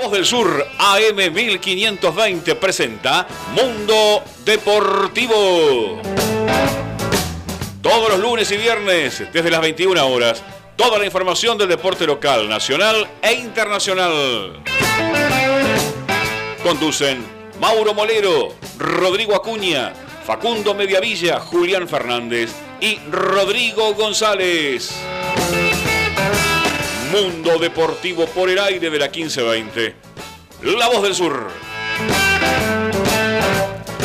Voz del Sur, AM 1520, presenta Mundo Deportivo. Todos los lunes y viernes, desde las 21 horas, toda la información del deporte local, nacional e internacional. Conducen Mauro Molero, Rodrigo Acuña, Facundo Mediavilla, Julián Fernández y Rodrigo González. Mundo Deportivo por el aire de la 1520. La voz del sur.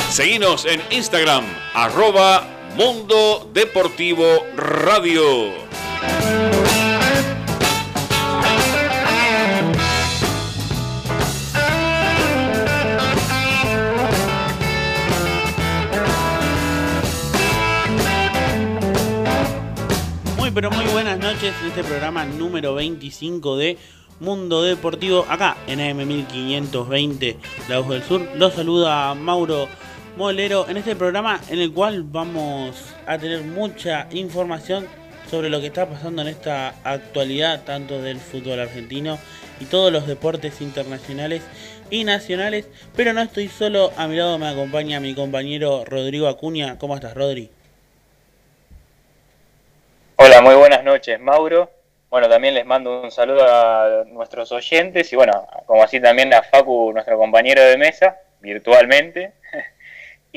Seguinos en Instagram, arroba Mundo Deportivo Radio. Pero muy buenas noches en este programa número 25 de Mundo Deportivo, acá en AM1520, La Voz del Sur. Los saluda Mauro Molero en este programa en el cual vamos a tener mucha información sobre lo que está pasando en esta actualidad, tanto del fútbol argentino y todos los deportes internacionales y nacionales. Pero no estoy solo, a mi lado me acompaña mi compañero Rodrigo Acuña. ¿Cómo estás, Rodri? Hola, muy buenas noches, Mauro. Bueno, también les mando un saludo a nuestros oyentes y bueno, como así también a Facu, nuestro compañero de mesa, virtualmente.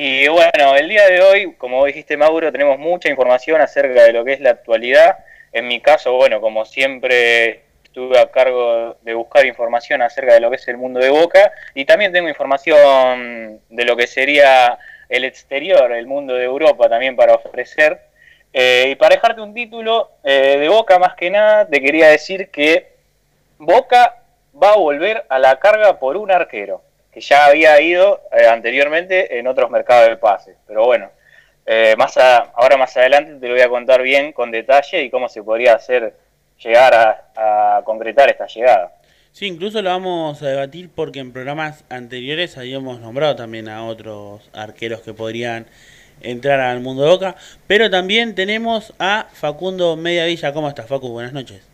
Y bueno, el día de hoy, como dijiste Mauro, tenemos mucha información acerca de lo que es la actualidad. En mi caso, bueno, como siempre estuve a cargo de buscar información acerca de lo que es el mundo de Boca y también tengo información de lo que sería el exterior, el mundo de Europa también para ofrecer. Eh, y para dejarte un título eh, de Boca más que nada, te quería decir que Boca va a volver a la carga por un arquero, que ya había ido eh, anteriormente en otros mercados de pases. Pero bueno, más ahora más adelante te lo voy a contar bien con detalle y cómo se podría hacer llegar a, a concretar esta llegada. Sí, incluso lo vamos a debatir porque en programas anteriores habíamos nombrado también a otros arqueros que podrían entrar al mundo de Boca. Pero también tenemos a Facundo Mediavilla. ¿Cómo estás, Facu? Buenas noches.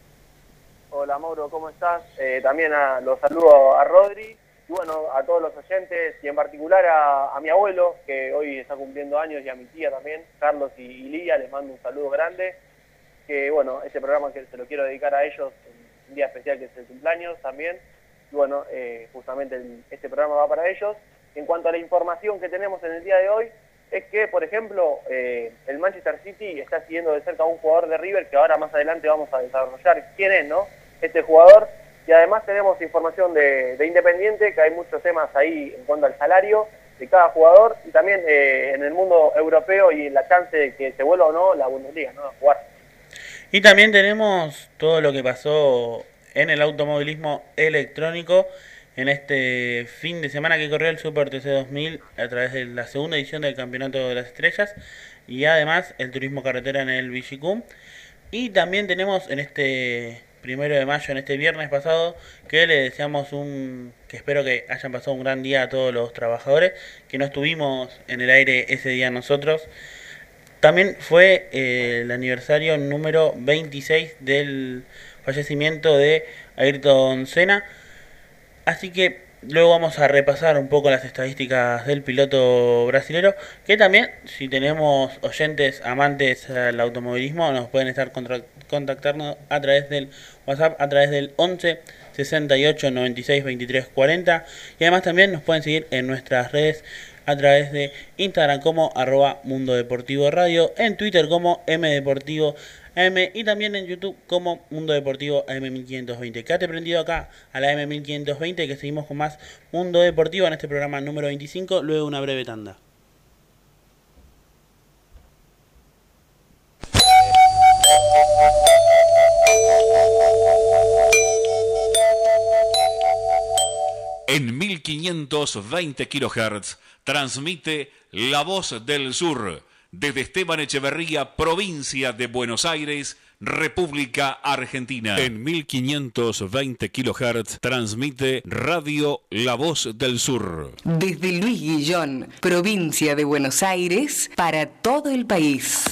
Hola, Mauro, ¿cómo estás? Eh, también a, los saludo a Rodri y bueno, a todos los oyentes y en particular a, mi abuelo, que hoy está cumpliendo años, y a mi tía también, Carlos y, Lía, les mando un saludo grande. Que bueno, este programa que se lo quiero dedicar a ellos, un día especial que es el cumpleaños también. Y bueno, eh, justamente este programa va para ellos. En cuanto a la información que tenemos en el día de hoy, es que, por ejemplo, eh, el Manchester City está siguiendo de cerca a un jugador de River que ahora más adelante vamos a desarrollar quién es, ¿no? Este jugador. Y además tenemos información de, Independiente, que hay muchos temas ahí en cuanto al salario de cada jugador y también eh, en el mundo europeo y la chance de que se vuelva o no la Bundesliga, ¿no? A jugar. Y también tenemos todo lo que pasó en el automovilismo electrónico en este fin de semana que corrió el Super TC 2000 a través de la segunda edición del Campeonato de las Estrellas y además el turismo carretera en el Vigicum. Y también tenemos en este primero de mayo, en este viernes pasado, que le deseamos un, que espero que hayan pasado un gran día a todos los trabajadores, que no estuvimos en el aire ese día nosotros. También fue eh, el aniversario número 26 del fallecimiento de Ayrton Senna Así que luego vamos a repasar un poco las estadísticas del piloto brasilero, que también si tenemos oyentes amantes al automovilismo nos pueden estar contactando a través del WhatsApp, a través del 11 68 96 23 40 y además también nos pueden seguir en nuestras redes a través de Instagram como arroba Mundo Deportivo Radio, en Twitter como M Deportivo AM y también en YouTube como Mundo Deportivo AM1520. Quédate prendido acá a la AM1520 que seguimos con más Mundo Deportivo en este programa número 25, luego una breve tanda. En 1520 kHz transmite La Voz del Sur desde Esteban Echeverría, provincia de Buenos Aires, República Argentina. En 1520 kHz transmite Radio La Voz del Sur. Desde Luis Guillón, provincia de Buenos Aires, para todo el país.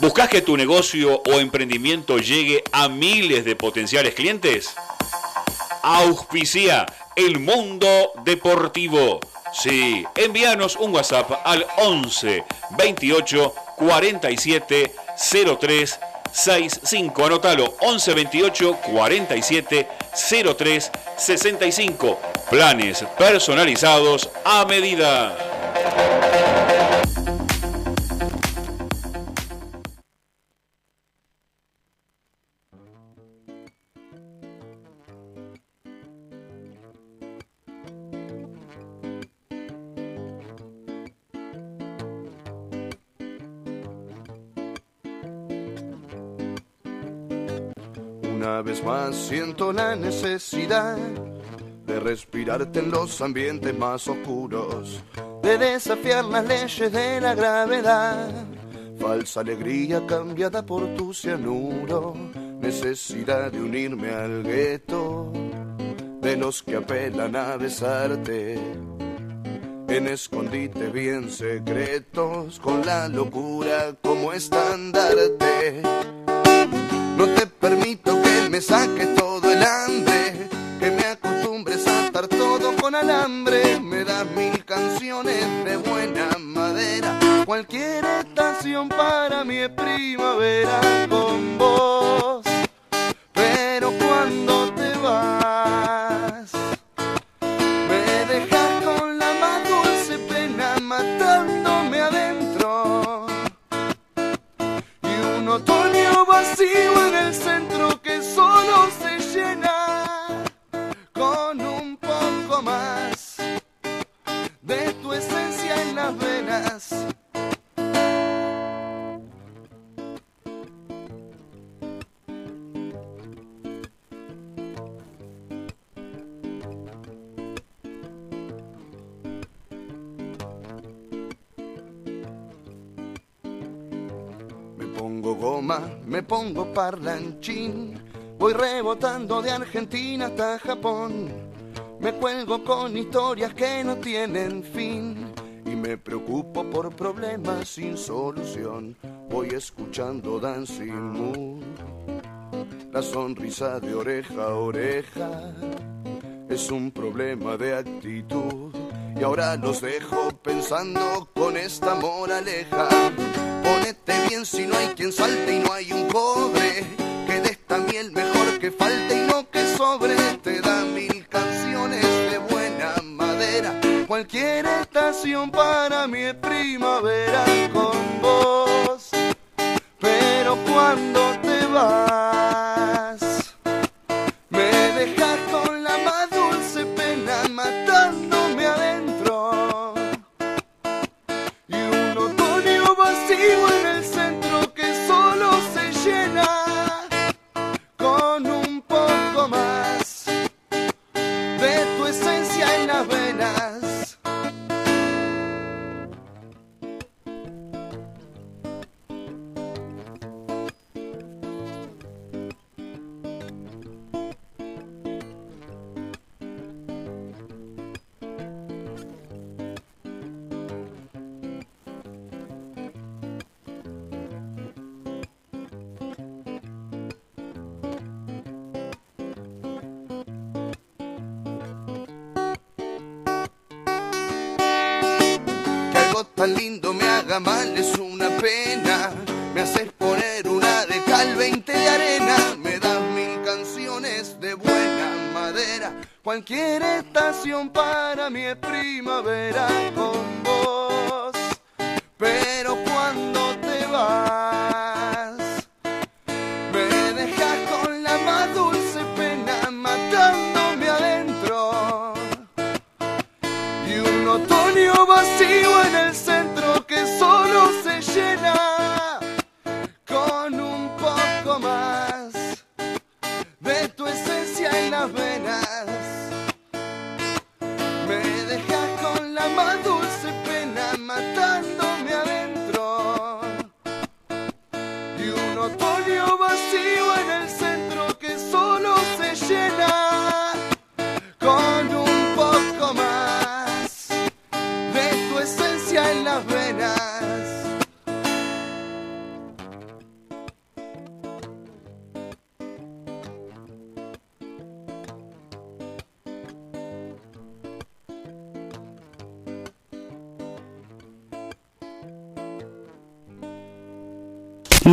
¿Buscas que tu negocio o emprendimiento llegue a miles de potenciales clientes? auspicia el mundo deportivo. Sí, envíanos un WhatsApp al 11 28 47 03 65. Anótalo 11 28 47 03 65. Planes personalizados a medida. Siento la necesidad de respirarte en los ambientes más oscuros, de desafiar las leyes de la gravedad. Falsa alegría cambiada por tu cianuro, necesidad de unirme al gueto, de los que apelan a besarte. En escondite bien secretos, con la locura como estandarte. No te permito que me saques todo el hambre, que me acostumbres a estar todo con alambre. Me das mil canciones de buena madera, cualquier estación para es primavera con vos. Me pongo goma, me pongo parlanchín, voy rebotando de Argentina hasta Japón. Me cuelgo con historias que no tienen fin me preocupo por problemas sin solución. Voy escuchando Dancing Moon, la sonrisa de oreja a oreja es un problema de actitud. Y ahora los dejo pensando con esta moraleja. Ponete bien si no hay quien salte y no hay un cobre. Que de esta miel mejor que falte y no que sobre. Te da mil canciones. Cualquier estación para mí es primavera con vos. Pero cuando te vas,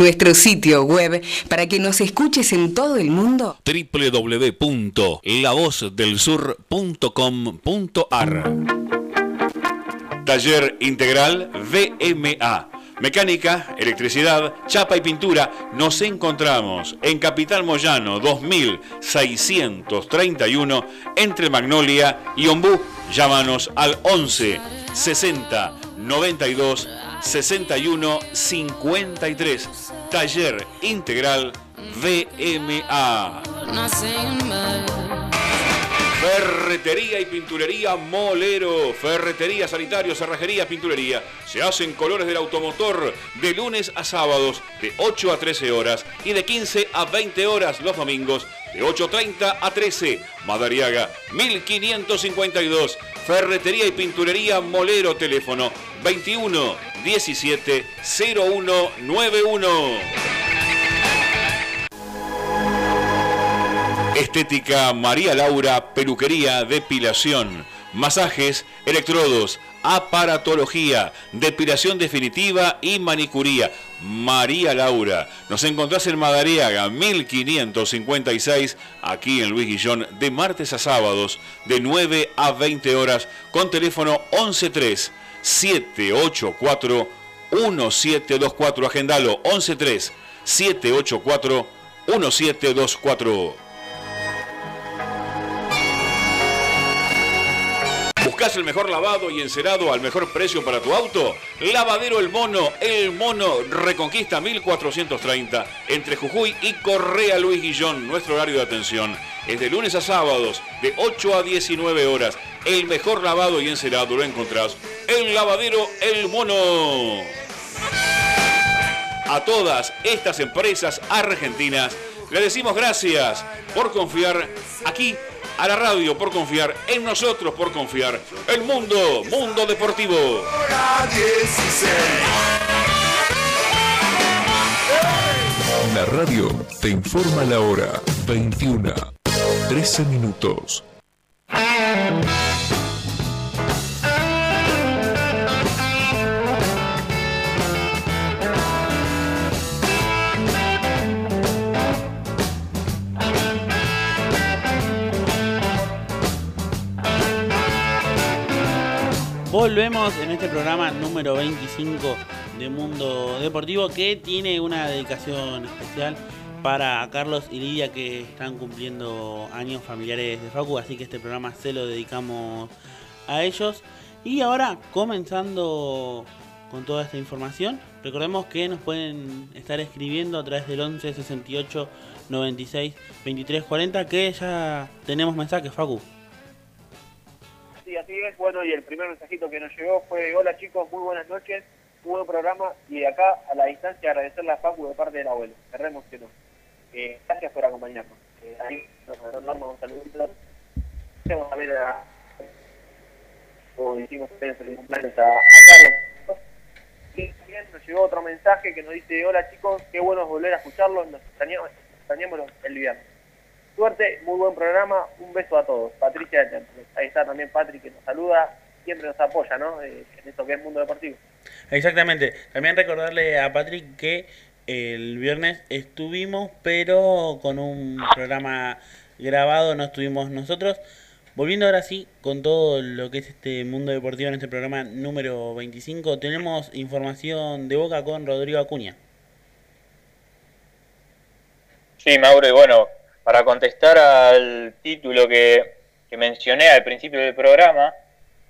Nuestro sitio web para que nos escuches en todo el mundo. www.lavozdelsur.com.ar Taller Integral VMA. Mecánica, electricidad, chapa y pintura. Nos encontramos en Capital Moyano 2631 entre Magnolia y Ombú. Llámanos al 11 60 92 61 53. Taller Integral VMA. Ferretería y pinturería Molero. Ferretería, sanitario, cerrajería, pinturería. Se hacen colores del automotor de lunes a sábados de 8 a 13 horas y de 15 a 20 horas los domingos de 8.30 a 13. Madariaga 1552. Ferretería y pinturería Molero. Teléfono 21 17 0191. Estética María Laura, peluquería, depilación, masajes, electrodos, aparatología, depilación definitiva y manicuría. María Laura, nos encontrás en Madariaga 1556, aquí en Luis Guillón, de martes a sábados, de 9 a 20 horas, con teléfono 113 784 1724. Agendalo 113 ¿Buscas el mejor lavado y encerado al mejor precio para tu auto? Lavadero El Mono, El Mono Reconquista 1430, entre Jujuy y Correa Luis Guillón. Nuestro horario de atención es de lunes a sábados, de 8 a 19 horas. El mejor lavado y encerado lo encontrás en Lavadero El Mono. A todas estas empresas argentinas le decimos gracias por confiar aquí a la radio por confiar, en nosotros por confiar. El mundo, mundo deportivo. La radio te informa la hora 21, 13 minutos. Volvemos en este programa número 25 de Mundo Deportivo que tiene una dedicación especial para Carlos y Lidia que están cumpliendo años familiares de Facu, así que este programa se lo dedicamos a ellos. Y ahora, comenzando con toda esta información, recordemos que nos pueden estar escribiendo a través del 11 68 96 23 40 que ya tenemos mensajes, Facu. Sí, así es. Bueno, y el primer mensajito que nos llegó fue, hola chicos, muy buenas noches, buen programa, y de acá a la distancia agradecerle a Facu de parte del abuelo, cerremos que no. Eh, gracias por acompañarnos. Eh, ahí nos damos un saludito. Vamos a ver a, como decimos ustedes, cumpleaños a, Carlos. Y nos llegó otro mensaje que nos dice, hola chicos, qué bueno volver a escucharlos, nos extrañamos, extrañamos el viernes. Suerte, muy buen programa, un beso a todos. Patricia de Temple. Ahí está también Patrick que nos saluda, siempre nos apoya, ¿no? Eh, en esto que es mundo deportivo. Exactamente. También recordarle a Patrick que el viernes estuvimos, pero con un programa grabado, no estuvimos nosotros. Volviendo ahora sí con todo lo que es este mundo deportivo en este programa número 25, tenemos información de boca con Rodrigo Acuña. Sí, Mauro, y bueno, para contestar al título que, mencioné al principio del programa,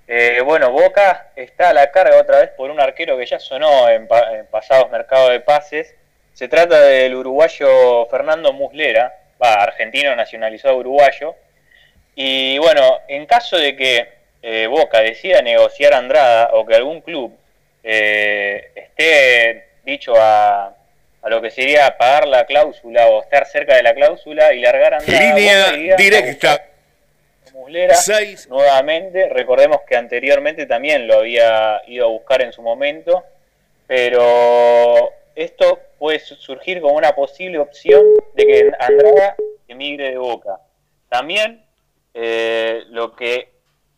eh, bueno, Boca está a la carga otra vez por un arquero que ya sonó en pasados mercados de pases. Se trata del uruguayo Fernando Muslera, va, argentino nacionalizado uruguayo. Y bueno, en caso de que eh, Boca decida negociar a Andrada o que algún club eh, esté dicho a, a lo que sería pagar la cláusula o estar cerca de la cláusula y largar a. Línea directa. Muslera Seis. nuevamente. Recordemos que anteriormente también lo había ido a buscar en su momento, pero esto puede su- surgir como una posible opción de que Andrada emigre de Boca. También eh, lo que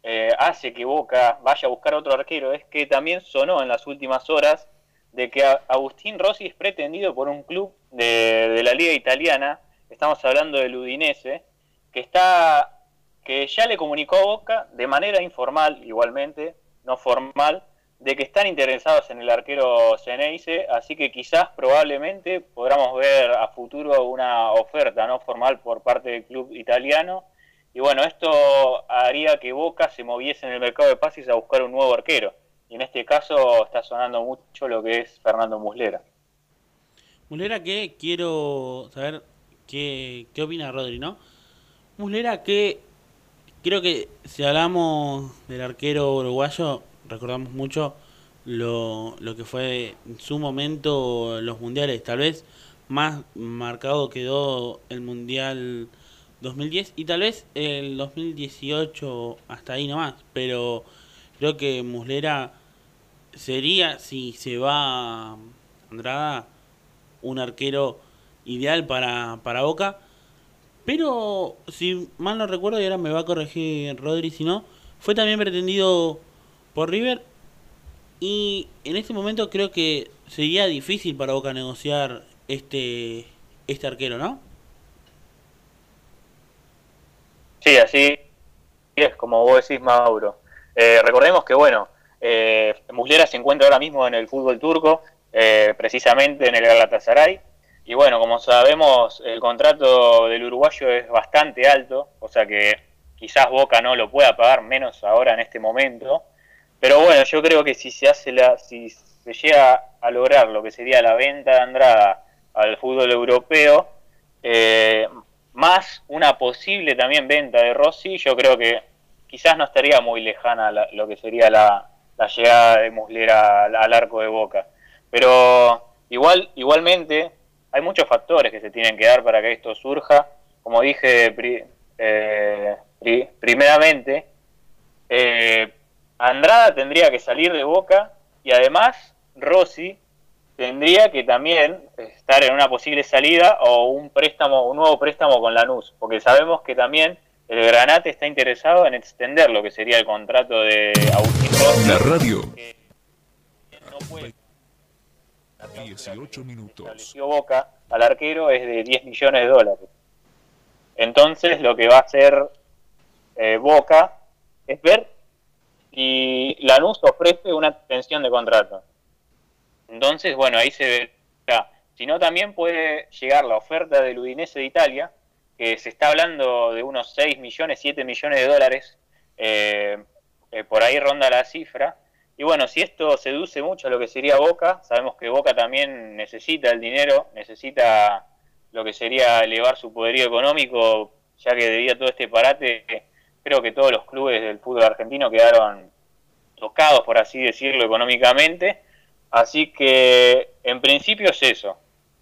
eh, hace que Boca vaya a buscar otro arquero es que también sonó en las últimas horas de que Agustín Rossi es pretendido por un club de, la liga italiana, estamos hablando del Udinese, que está que ya le comunicó a Boca de manera informal, igualmente, no formal, de que están interesados en el arquero Ceneice, así que quizás probablemente podamos ver a futuro una oferta no formal por parte del club italiano. Y bueno, esto haría que Boca se moviese en el mercado de pases a buscar un nuevo arquero. Y en este caso está sonando mucho lo que es Fernando Muslera. Muslera que quiero saber qué, qué opina Rodri, ¿no? Muslera que creo que si hablamos del arquero uruguayo, recordamos mucho lo, lo que fue en su momento los mundiales. Tal vez más marcado quedó el mundial 2010 y tal vez el 2018 hasta ahí nomás. Pero creo que Muslera sería, si se va Andrada, un arquero ideal para, para Boca. Pero si mal no recuerdo, y ahora me va a corregir Rodri si no, fue también pretendido por River. Y en este momento creo que sería difícil para Boca negociar este, este arquero, ¿no? Sí, así es como vos decís, Mauro. Eh, recordemos que, bueno, eh, Muslera se encuentra ahora mismo en el fútbol turco, eh, precisamente en el Galatasaray. Y bueno, como sabemos, el contrato del uruguayo es bastante alto, o sea que quizás Boca no lo pueda pagar, menos ahora en este momento. Pero bueno, yo creo que si se hace la, si se llega a lograr lo que sería la venta de Andrada al fútbol europeo, eh, más una posible también venta de Rossi, yo creo que quizás no estaría muy lejana lo que sería la, llegada de Muslera al, arco de Boca. Pero igual, igualmente, hay muchos factores que se tienen que dar para que esto surja. Como dije eh, primeramente, eh, Andrada tendría que salir de Boca y además Rossi tendría que también estar en una posible salida o un préstamo, un nuevo préstamo con Lanús, porque sabemos que también el Granate está interesado en extender lo que sería el contrato de Agustín Rossi. La radio. No puede. 18 minutos. Estableció Boca al arquero es de 10 millones de dólares. Entonces lo que va a hacer eh, Boca es ver y Lanús ofrece una extensión de contrato. Entonces, bueno, ahí se ve. Si no, también puede llegar la oferta del Udinese de Italia, que se está hablando de unos 6 millones, 7 millones de dólares, eh, eh, por ahí ronda la cifra. Y bueno, si esto seduce mucho a lo que sería Boca, sabemos que Boca también necesita el dinero, necesita lo que sería elevar su poderío económico, ya que debido a todo este parate creo que todos los clubes del fútbol argentino quedaron tocados, por así decirlo, económicamente. Así que en principio es eso.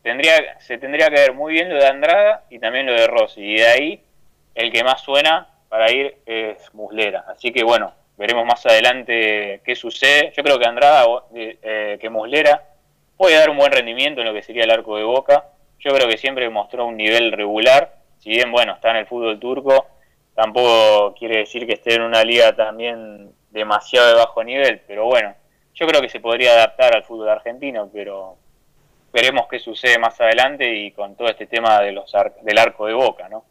Tendría, se tendría que ver muy bien lo de Andrada y también lo de Rossi. Y de ahí el que más suena para ir es Muslera. Así que bueno, veremos más adelante qué sucede. Yo creo que Andrada, eh, que Muslera puede dar un buen rendimiento en lo que sería el arco de Boca. Yo creo que siempre mostró un nivel regular. Si bien, bueno, está en el fútbol turco, tampoco quiere decir que esté en una liga también demasiado de bajo nivel, pero bueno, yo creo que se podría adaptar al fútbol argentino, pero veremos qué sucede más adelante y con todo este tema de los del arco de boca, ¿no?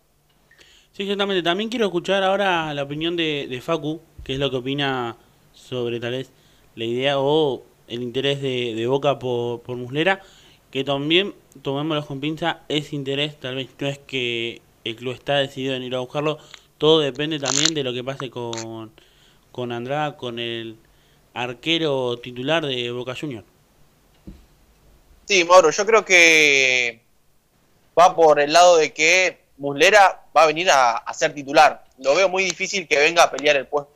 Sí, exactamente. También quiero escuchar ahora la opinión de, de Facu, que es lo que opina sobre tal vez la idea o el interés de, Boca por, por Muslera, que también, tomémoslo con pinza, es interés, tal vez no es que el club está decidido en ir a buscarlo, todo depende también de lo que pase con, con Andrada, con el arquero titular de Boca Junior. Sí, Mauro, yo creo que va por el lado de que Muslera va a venir a, ser titular. Lo veo muy difícil que venga a pelear el puesto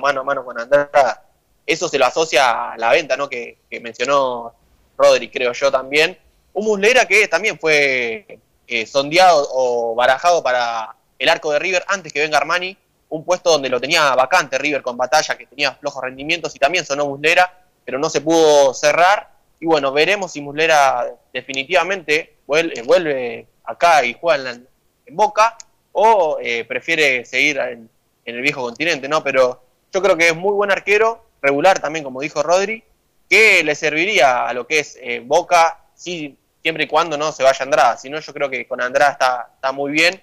mano a mano con Andrada. Eso se lo asocia a la venta, ¿no? Que, mencionó Rodri, creo yo también. Un Muslera que también fue eh, sondeado o barajado para el arco de River antes que venga Armani, un puesto donde lo tenía vacante River con batalla, que tenía flojos rendimientos y también sonó Muslera, pero no se pudo cerrar. Y bueno, veremos si Muslera definitivamente vuelve, acá y juega en, Boca o eh, prefiere seguir en, el viejo continente, ¿no? Pero yo creo que es muy buen arquero, regular también, como dijo Rodri, que le serviría a lo que es eh, Boca, sí, siempre y cuando no se vaya Andrada. Si no, yo creo que con Andrada está, está muy bien,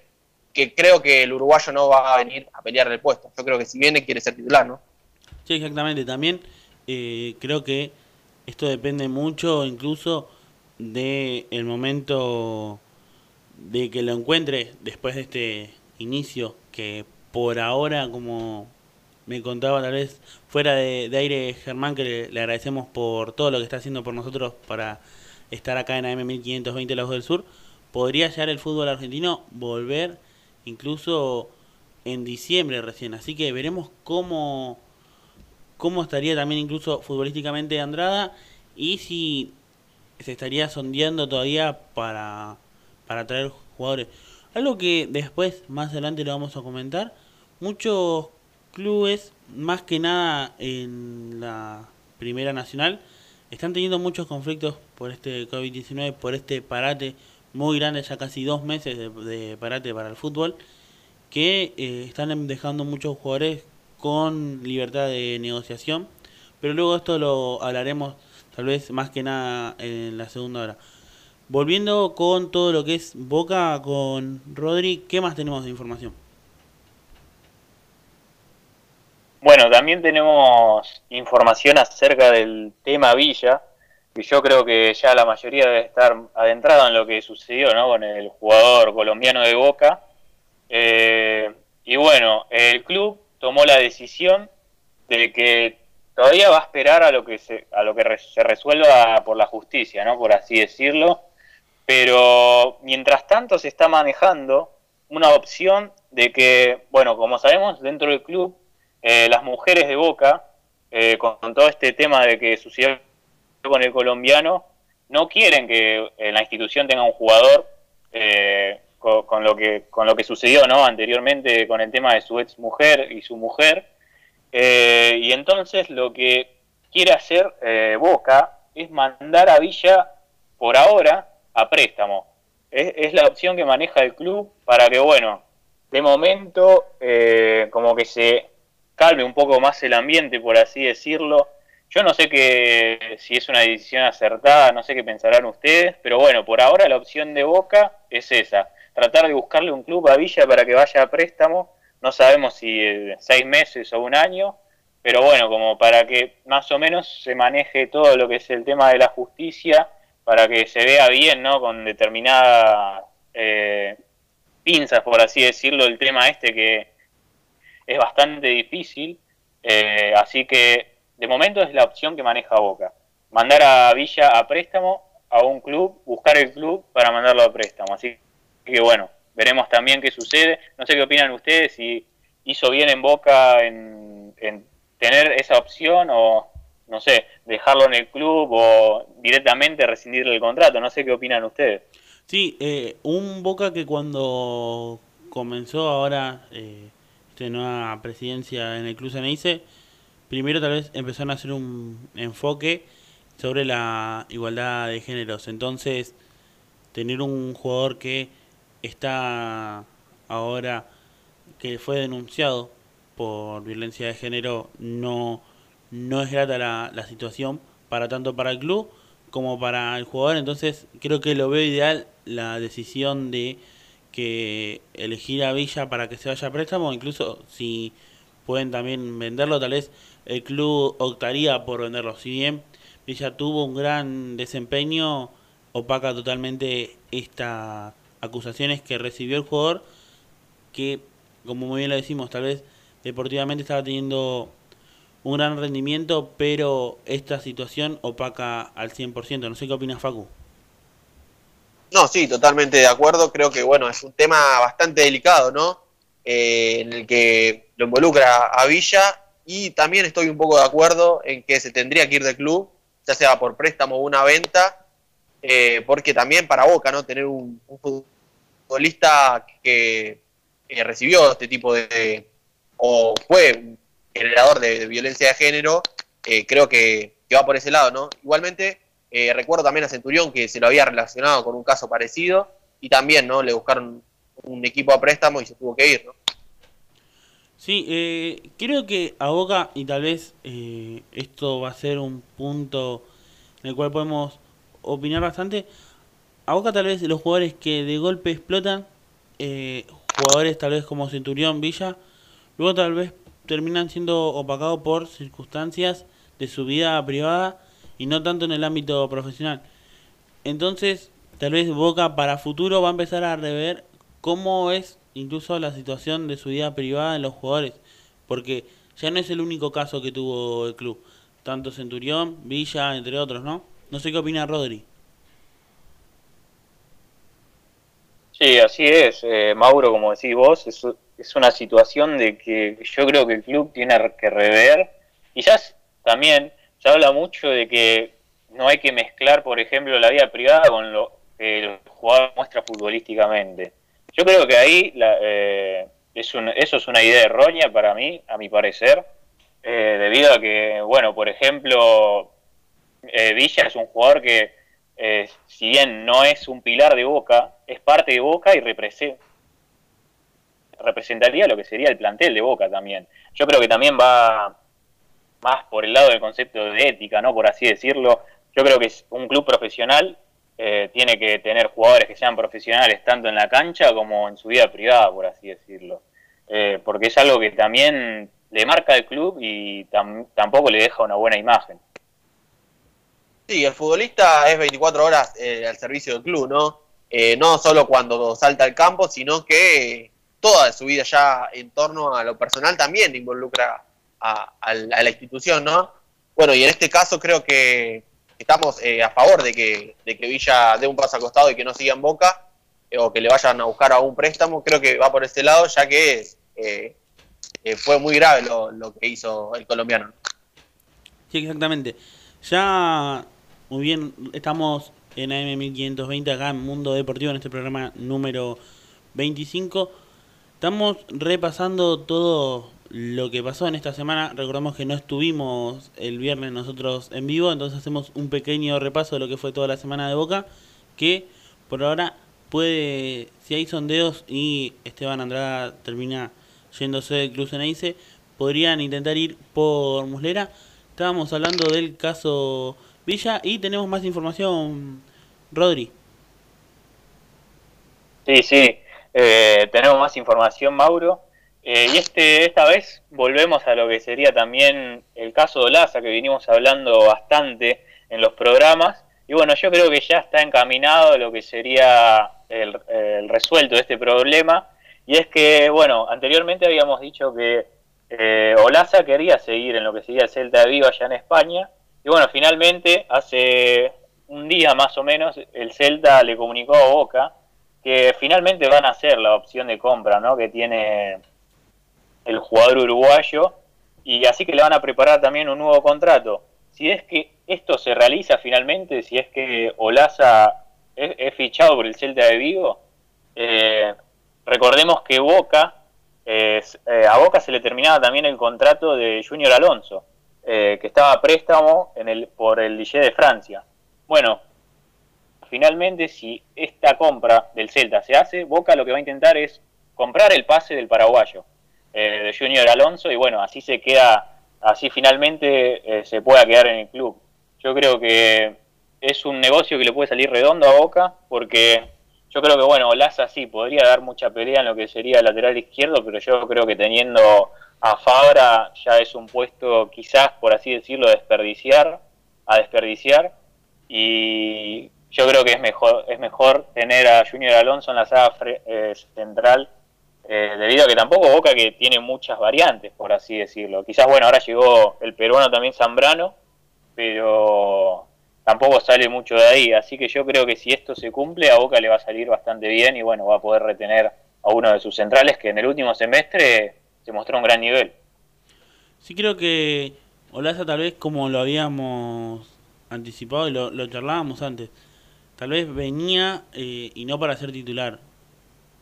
que creo que el uruguayo no va a venir a pelear el puesto. Yo creo que si viene quiere ser titular, ¿no? Sí, exactamente. También eh, creo que esto depende mucho incluso del el momento de que lo encuentre después de este inicio que por ahora como me contaba tal vez fuera de, aire Germán que le, agradecemos por todo lo que está haciendo por nosotros para estar acá en AM1520 La Voz del Sur podría llegar el fútbol argentino volver incluso en diciembre recién. Así que veremos cómo cómo estaría también incluso futbolísticamente Andrada y si se estaría sondeando todavía para, para traer jugadores. Algo que después, más adelante lo vamos a comentar, muchos clubes, más que nada en la Primera Nacional, están teniendo muchos conflictos por este COVID-19, por este parate muy grande, ya casi dos meses de, parate para el fútbol, que eh, están dejando muchos jugadores con libertad de negociación, pero luego esto lo hablaremos tal vez más que nada en la segunda hora. Volviendo con todo lo que es Boca con Rodri, ¿qué más tenemos de información? Bueno, también tenemos información acerca del tema Villa, que yo creo que ya la mayoría debe estar adentrado en lo que sucedió ¿no? con el jugador colombiano de Boca. Eh, y bueno, el club tomó la decisión de que todavía va a esperar a lo que se, a lo que se resuelva por la justicia, ¿no? Por así decirlo. Pero mientras tanto se está manejando una opción de que, bueno, como sabemos, dentro del club, eh, las mujeres de Boca, eh, con, todo este tema de que sucedió con el colombiano, no quieren que eh, la institución tenga un jugador con, lo que, con lo que sucedió ¿no? anteriormente con el tema de su ex mujer y su mujer. Eh, y entonces lo que quiere hacer eh, Boca es mandar a Villa por ahora a préstamo. Es, la opción que maneja el club para que, bueno, de momento eh, como que se calme un poco más el ambiente, por así decirlo. Yo no sé que, si es una decisión acertada, no sé qué pensarán ustedes, pero bueno, por ahora la opción de Boca es esa tratar de buscarle un club a Villa para que vaya a préstamo. No sabemos si eh, seis meses o un año, pero bueno, como para que más o menos se maneje todo lo que es el tema de la justicia, para que se vea bien, ¿no? Con determinadas eh, pinzas, por así decirlo, el tema este que es bastante difícil. Eh, así que de momento es la opción que maneja Boca. Mandar a Villa a préstamo a un club, buscar el club para mandarlo a préstamo. Así que bueno, veremos también qué sucede. No sé qué opinan ustedes, si hizo bien en Boca en, tener esa opción o, no sé, dejarlo en el club o directamente rescindirle el contrato. No sé qué opinan ustedes. Sí, eh, un Boca que cuando comenzó ahora eh, nueva presidencia en el Club Ceneice, primero tal vez empezaron a hacer un enfoque sobre la igualdad de géneros. Entonces, tener un jugador que está ahora que fue denunciado por violencia de género, no, no es grata la, situación para tanto para el club como para el jugador. Entonces creo que lo veo ideal la decisión de que elegir a Villa para que se vaya a préstamo, incluso si pueden también venderlo, tal vez el club optaría por venderlo. Si bien Villa tuvo un gran desempeño, opaca totalmente esta acusaciones que recibió el jugador, que, como muy bien lo decimos, tal vez deportivamente estaba teniendo un gran rendimiento, pero esta situación opaca al 100%. No sé qué opinas, Facu. No, sí, totalmente de acuerdo. Creo que, bueno, es un tema bastante delicado, ¿no? Eh, en el que lo involucra a Villa y también estoy un poco de acuerdo en que se tendría que ir del club, ya sea por préstamo o una venta, eh, porque también para Boca, ¿no? Tener un, futbolista que, recibió este tipo de, o fue un generador de, violencia de género, eh, creo que, va por ese lado, ¿no? Igualmente, eh, recuerdo también a Centurión que se lo había relacionado con un caso parecido y también, ¿no? Le buscaron un equipo a préstamo y se tuvo que ir, ¿no? Sí, eh, creo que a Boca, y tal vez eh, esto va a ser un punto en el cual podemos opinar bastante, a Boca tal vez los jugadores que de golpe explotan, eh, jugadores tal vez como Centurión, Villa, luego tal vez terminan siendo opacados por circunstancias de su vida privada y no tanto en el ámbito profesional. Entonces, tal vez Boca para futuro va a empezar a rever cómo es incluso la situación de su vida privada en los jugadores, porque ya no es el único caso que tuvo el club, tanto Centurión, Villa, entre otros, ¿no? No sé qué opina Rodri. Sí, así es, eh, Mauro, como decís vos, es, es una situación de que yo creo que el club tiene que rever. Quizás también se habla mucho de que no hay que mezclar, por ejemplo, la vida privada con lo que el jugador muestra futbolísticamente. Yo creo que ahí eh, es eso es una idea errónea para mí, a mi parecer, eh, debido a que, bueno, por ejemplo, eh, Villa es un jugador que, eh, si bien no es un pilar de Boca, es parte de Boca y representa representaría lo que sería el plantel de Boca también. Yo creo que también va más por el lado del concepto de ética, ¿no? Por así decirlo. Yo creo que un club profesional eh, tiene que tener jugadores que sean profesionales tanto en la cancha como en su vida privada, por así decirlo. Eh, porque es algo que también le marca al club y tam tampoco le deja una buena imagen. Sí, el futbolista es 24 horas eh, al servicio del club, ¿no? Eh, no solo cuando salta al campo, sino que toda su vida ya en torno a lo personal también involucra a, la institución, ¿no? Bueno, y en este caso creo que estamos eh, a favor de que, de que Villa dé un paso al costado y que no siga en Boca, o que le vayan a buscar a un préstamo, creo que va por ese lado, ya que fue muy grave lo, lo, que hizo el colombiano. Sí, exactamente. Ya, muy bien, estamos en AM1520 acá en Mundo Deportivo, en este programa número 25. Estamos repasando todo lo que pasó en esta semana. Recordamos que no estuvimos el viernes nosotros en vivo, entonces hacemos un pequeño repaso de lo que fue toda la semana de Boca, que por ahora puede, si hay sondeos y Esteban Andrada termina yéndose del Ceneice, podrían intentar ir por Muslera. Estábamos hablando del caso Villa y tenemos más información, Rodri. Sí, sí, eh, tenemos más información, Mauro. Eh, y este, esta vez volvemos a lo que sería también el caso de Olaza, que vinimos hablando bastante en los programas. Y bueno, yo creo que ya está encaminado lo que sería el, el resuelto de este problema. Y es que, bueno, anteriormente habíamos dicho que eh, Olaza quería seguir en lo que sería el Celta de Vigo allá en España. Y bueno, finalmente, hace un día más o menos, el Celta le comunicó a Boca que finalmente van a hacer la opción de compra, ¿no? Que tiene el jugador uruguayo y así que le van a preparar también un nuevo contrato. Si es que esto se realiza finalmente, si es que Olaza es, fichado por el Celta de Vigo, eh, recordemos que Boca, eh, eh, a Boca se le terminaba también el contrato de Junior Alonso, eh, que estaba a préstamo en el, por el Lille de Francia. Bueno, finalmente si esta compra del Celta se hace, Boca lo que va a intentar es comprar el pase del paraguayo eh, de Junior Alonso y bueno, así se queda, así finalmente eh, se pueda quedar en el club. Yo creo que es un negocio que le puede salir redondo a Boca porque yo creo que bueno, Laza sí podría dar mucha pelea en lo que sería el lateral izquierdo, pero yo creo que teniendo a Fabra ya es un puesto quizás, por así decirlo, desperdiciar, a desperdiciar y yo creo que es mejor es mejor tener a Junior Alonso en la saga eh, central eh, debido a que tampoco Boca que tiene muchas variantes, por así decirlo. Quizás, bueno, ahora llegó el peruano también Zambrano, pero tampoco sale mucho de ahí, así que yo creo que si esto se cumple, a Boca le va a salir bastante bien y bueno, va a poder retener a uno de sus centrales que en el último semestre se mostró un gran nivel. Sí creo que Olaza tal vez como lo habíamos anticipado y lo, charlábamos antes, tal vez venía eh, y no para ser titular.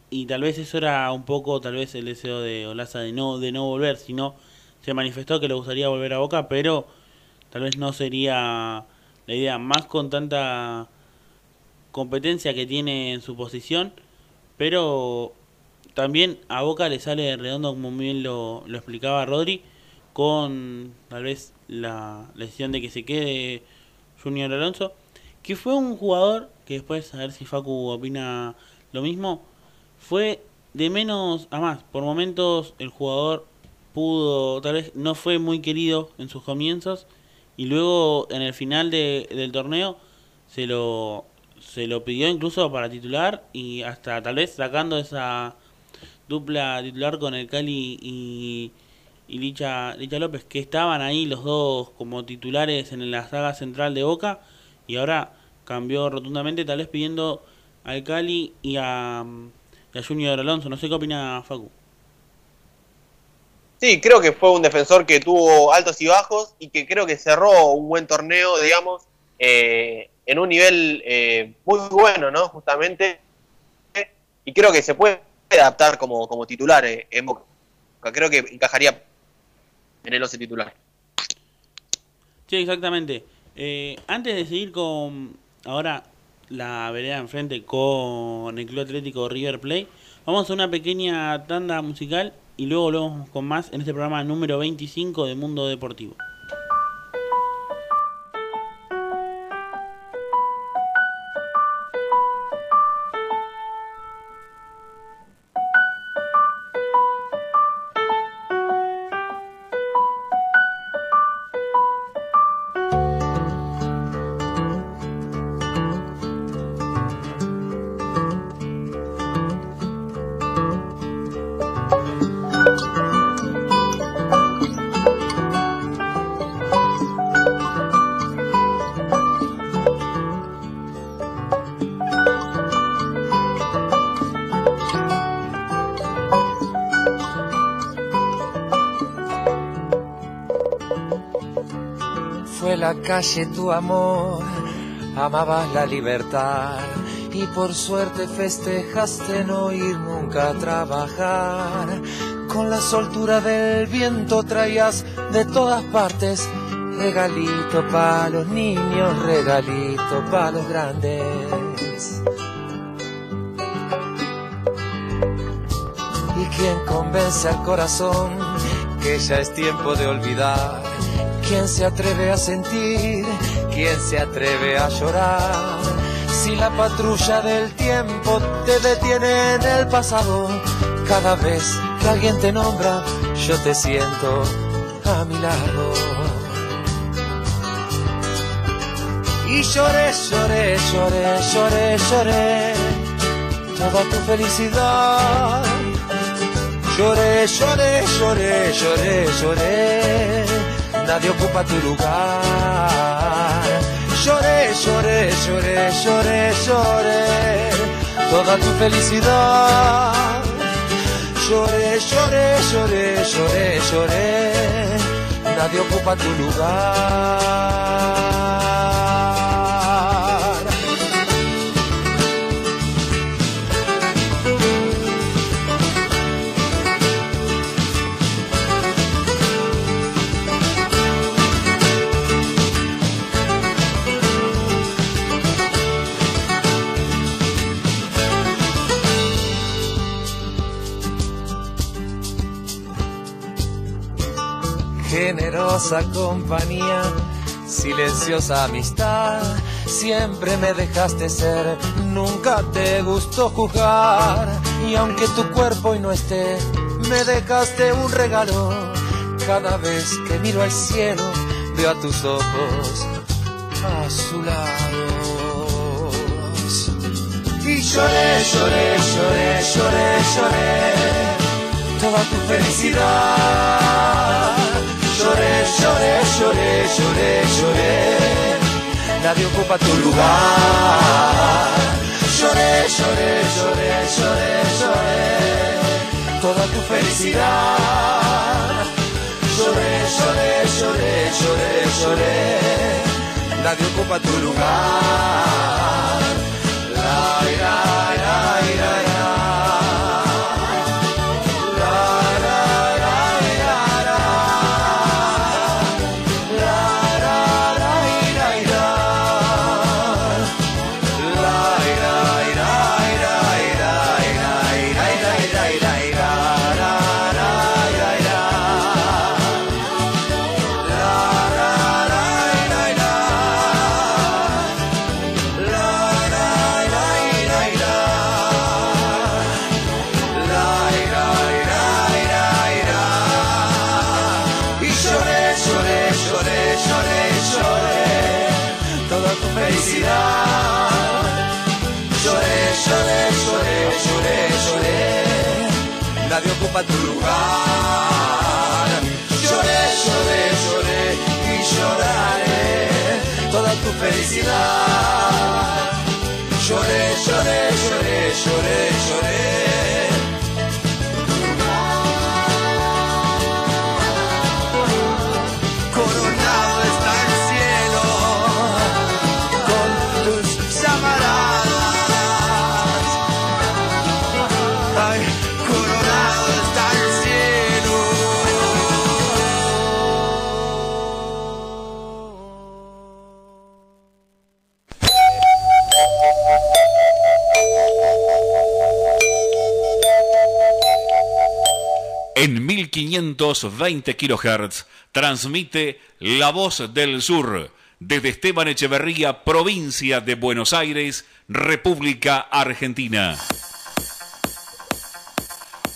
Y tal vez eso era un poco tal vez el deseo de Olaza de no, de no volver, sino se manifestó que le gustaría volver a Boca, pero tal vez no sería la idea, más con tanta competencia que tiene en su posición, pero también a Boca le sale redondo, como bien lo, lo explicaba Rodri, con tal vez la decisión de que se quede Junior Alonso, que fue un jugador que después, a ver si Facu opina lo mismo, fue de menos a más. Por momentos el jugador pudo, tal vez no fue muy querido en sus comienzos y luego en el final de, del torneo se lo, se lo pidió incluso para titular y hasta tal vez sacando esa dupla titular con el Cali y, Licha, Licha López, que estaban ahí los dos como titulares en la saga central de Boca y ahora cambió rotundamente, tal vez pidiendo al Cali y a, y a Junior Alonso. No sé qué opina Facu. Sí, creo que fue un defensor que tuvo altos y bajos y que creo que cerró un buen torneo, digamos, eh, en un nivel eh, muy bueno, ¿no? Justamente. Y creo que se puede adaptar como, como titular eh. Creo que encajaría en el 11 titular. Sí, exactamente. Eh, antes de seguir con ahora la vereda enfrente con el Club Atlético River Plate, vamos a una pequeña tanda musical y luego volvemos con más en este programa número 25 de Mundo Deportivo. Calle tu amor, amabas la libertad y por suerte festejaste no ir nunca a trabajar. Con la soltura del viento traías de todas partes regalito para los niños, regalito para los grandes. ¿Y quién convence al corazón que ya es tiempo de olvidar? ¿Quién se atreve a sentir? ¿Quién se atreve a llorar? Si la patrulla del tiempo te detiene en el pasado, cada vez que alguien te nombra, yo te siento a mi lado. Y lloré, lloré, lloré, lloré, lloré, toda tu felicidad. Lloré, lloré, lloré, lloré, lloré nadie ocupa tu lugar. Lloré, lloré, lloré, lloré, lloré, toda tu felicidad. Lloré, lloré, lloré, lloré, lloré, nadie ocupa tu lugar. Compañía, silenciosa amistad. Siempre me dejaste ser, nunca te gustó juzgar. Y aunque tu cuerpo hoy no esté, me dejaste un regalo. Cada vez que miro al cielo, veo a tus ojos azulados. Y lloré, lloré, lloré, lloré, lloré, toda tu felicidad lloré, lloré, lloré, lloré. Nadie ocupa tu lugar. Lloré, lloré, lloré, lloré, lloré. Toda tu felicidad. Lloré, lloré, lloré, lloré, lloré. Nadie ocupa tu lugar. Felicidad. Lloré, lloré, lloré, lloré. 520 kHz. Transmite La Voz del Sur desde Esteban Echeverría, provincia de Buenos Aires, República Argentina.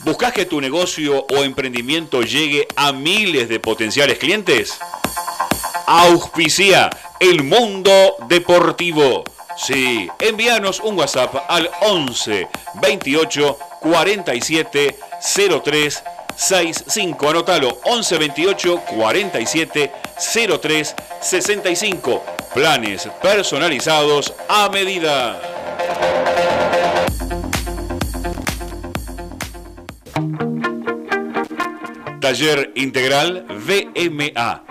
¿Buscas que tu negocio o emprendimiento llegue a miles de potenciales clientes? Auspicia el mundo deportivo. Sí, envíanos un WhatsApp al 11 28 47 03 65. Anótalo 11 28 47 03 65. Planes personalizados a medida. Taller Integral VMA.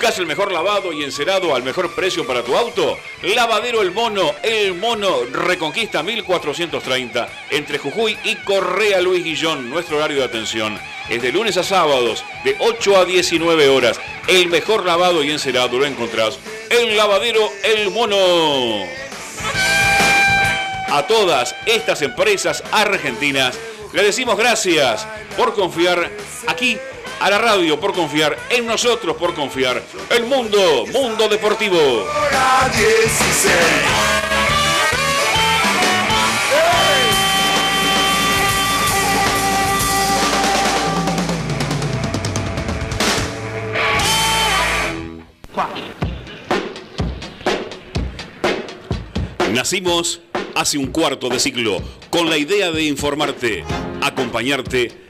¿Buscas el mejor lavado y encerado al mejor precio para tu auto? Lavadero El Mono, El Mono Reconquista 1430, entre Jujuy y Correa Luis Guillón. Nuestro horario de atención es de lunes a sábados, de 8 a 19 horas. El mejor lavado y encerado lo encontrás en Lavadero El Mono. A todas estas empresas argentinas le decimos gracias por confiar aquí a la radio por confiar, en nosotros por confiar. El mundo, mundo deportivo. Hora 16. Nacimos hace un cuarto de siglo con la idea de informarte, acompañarte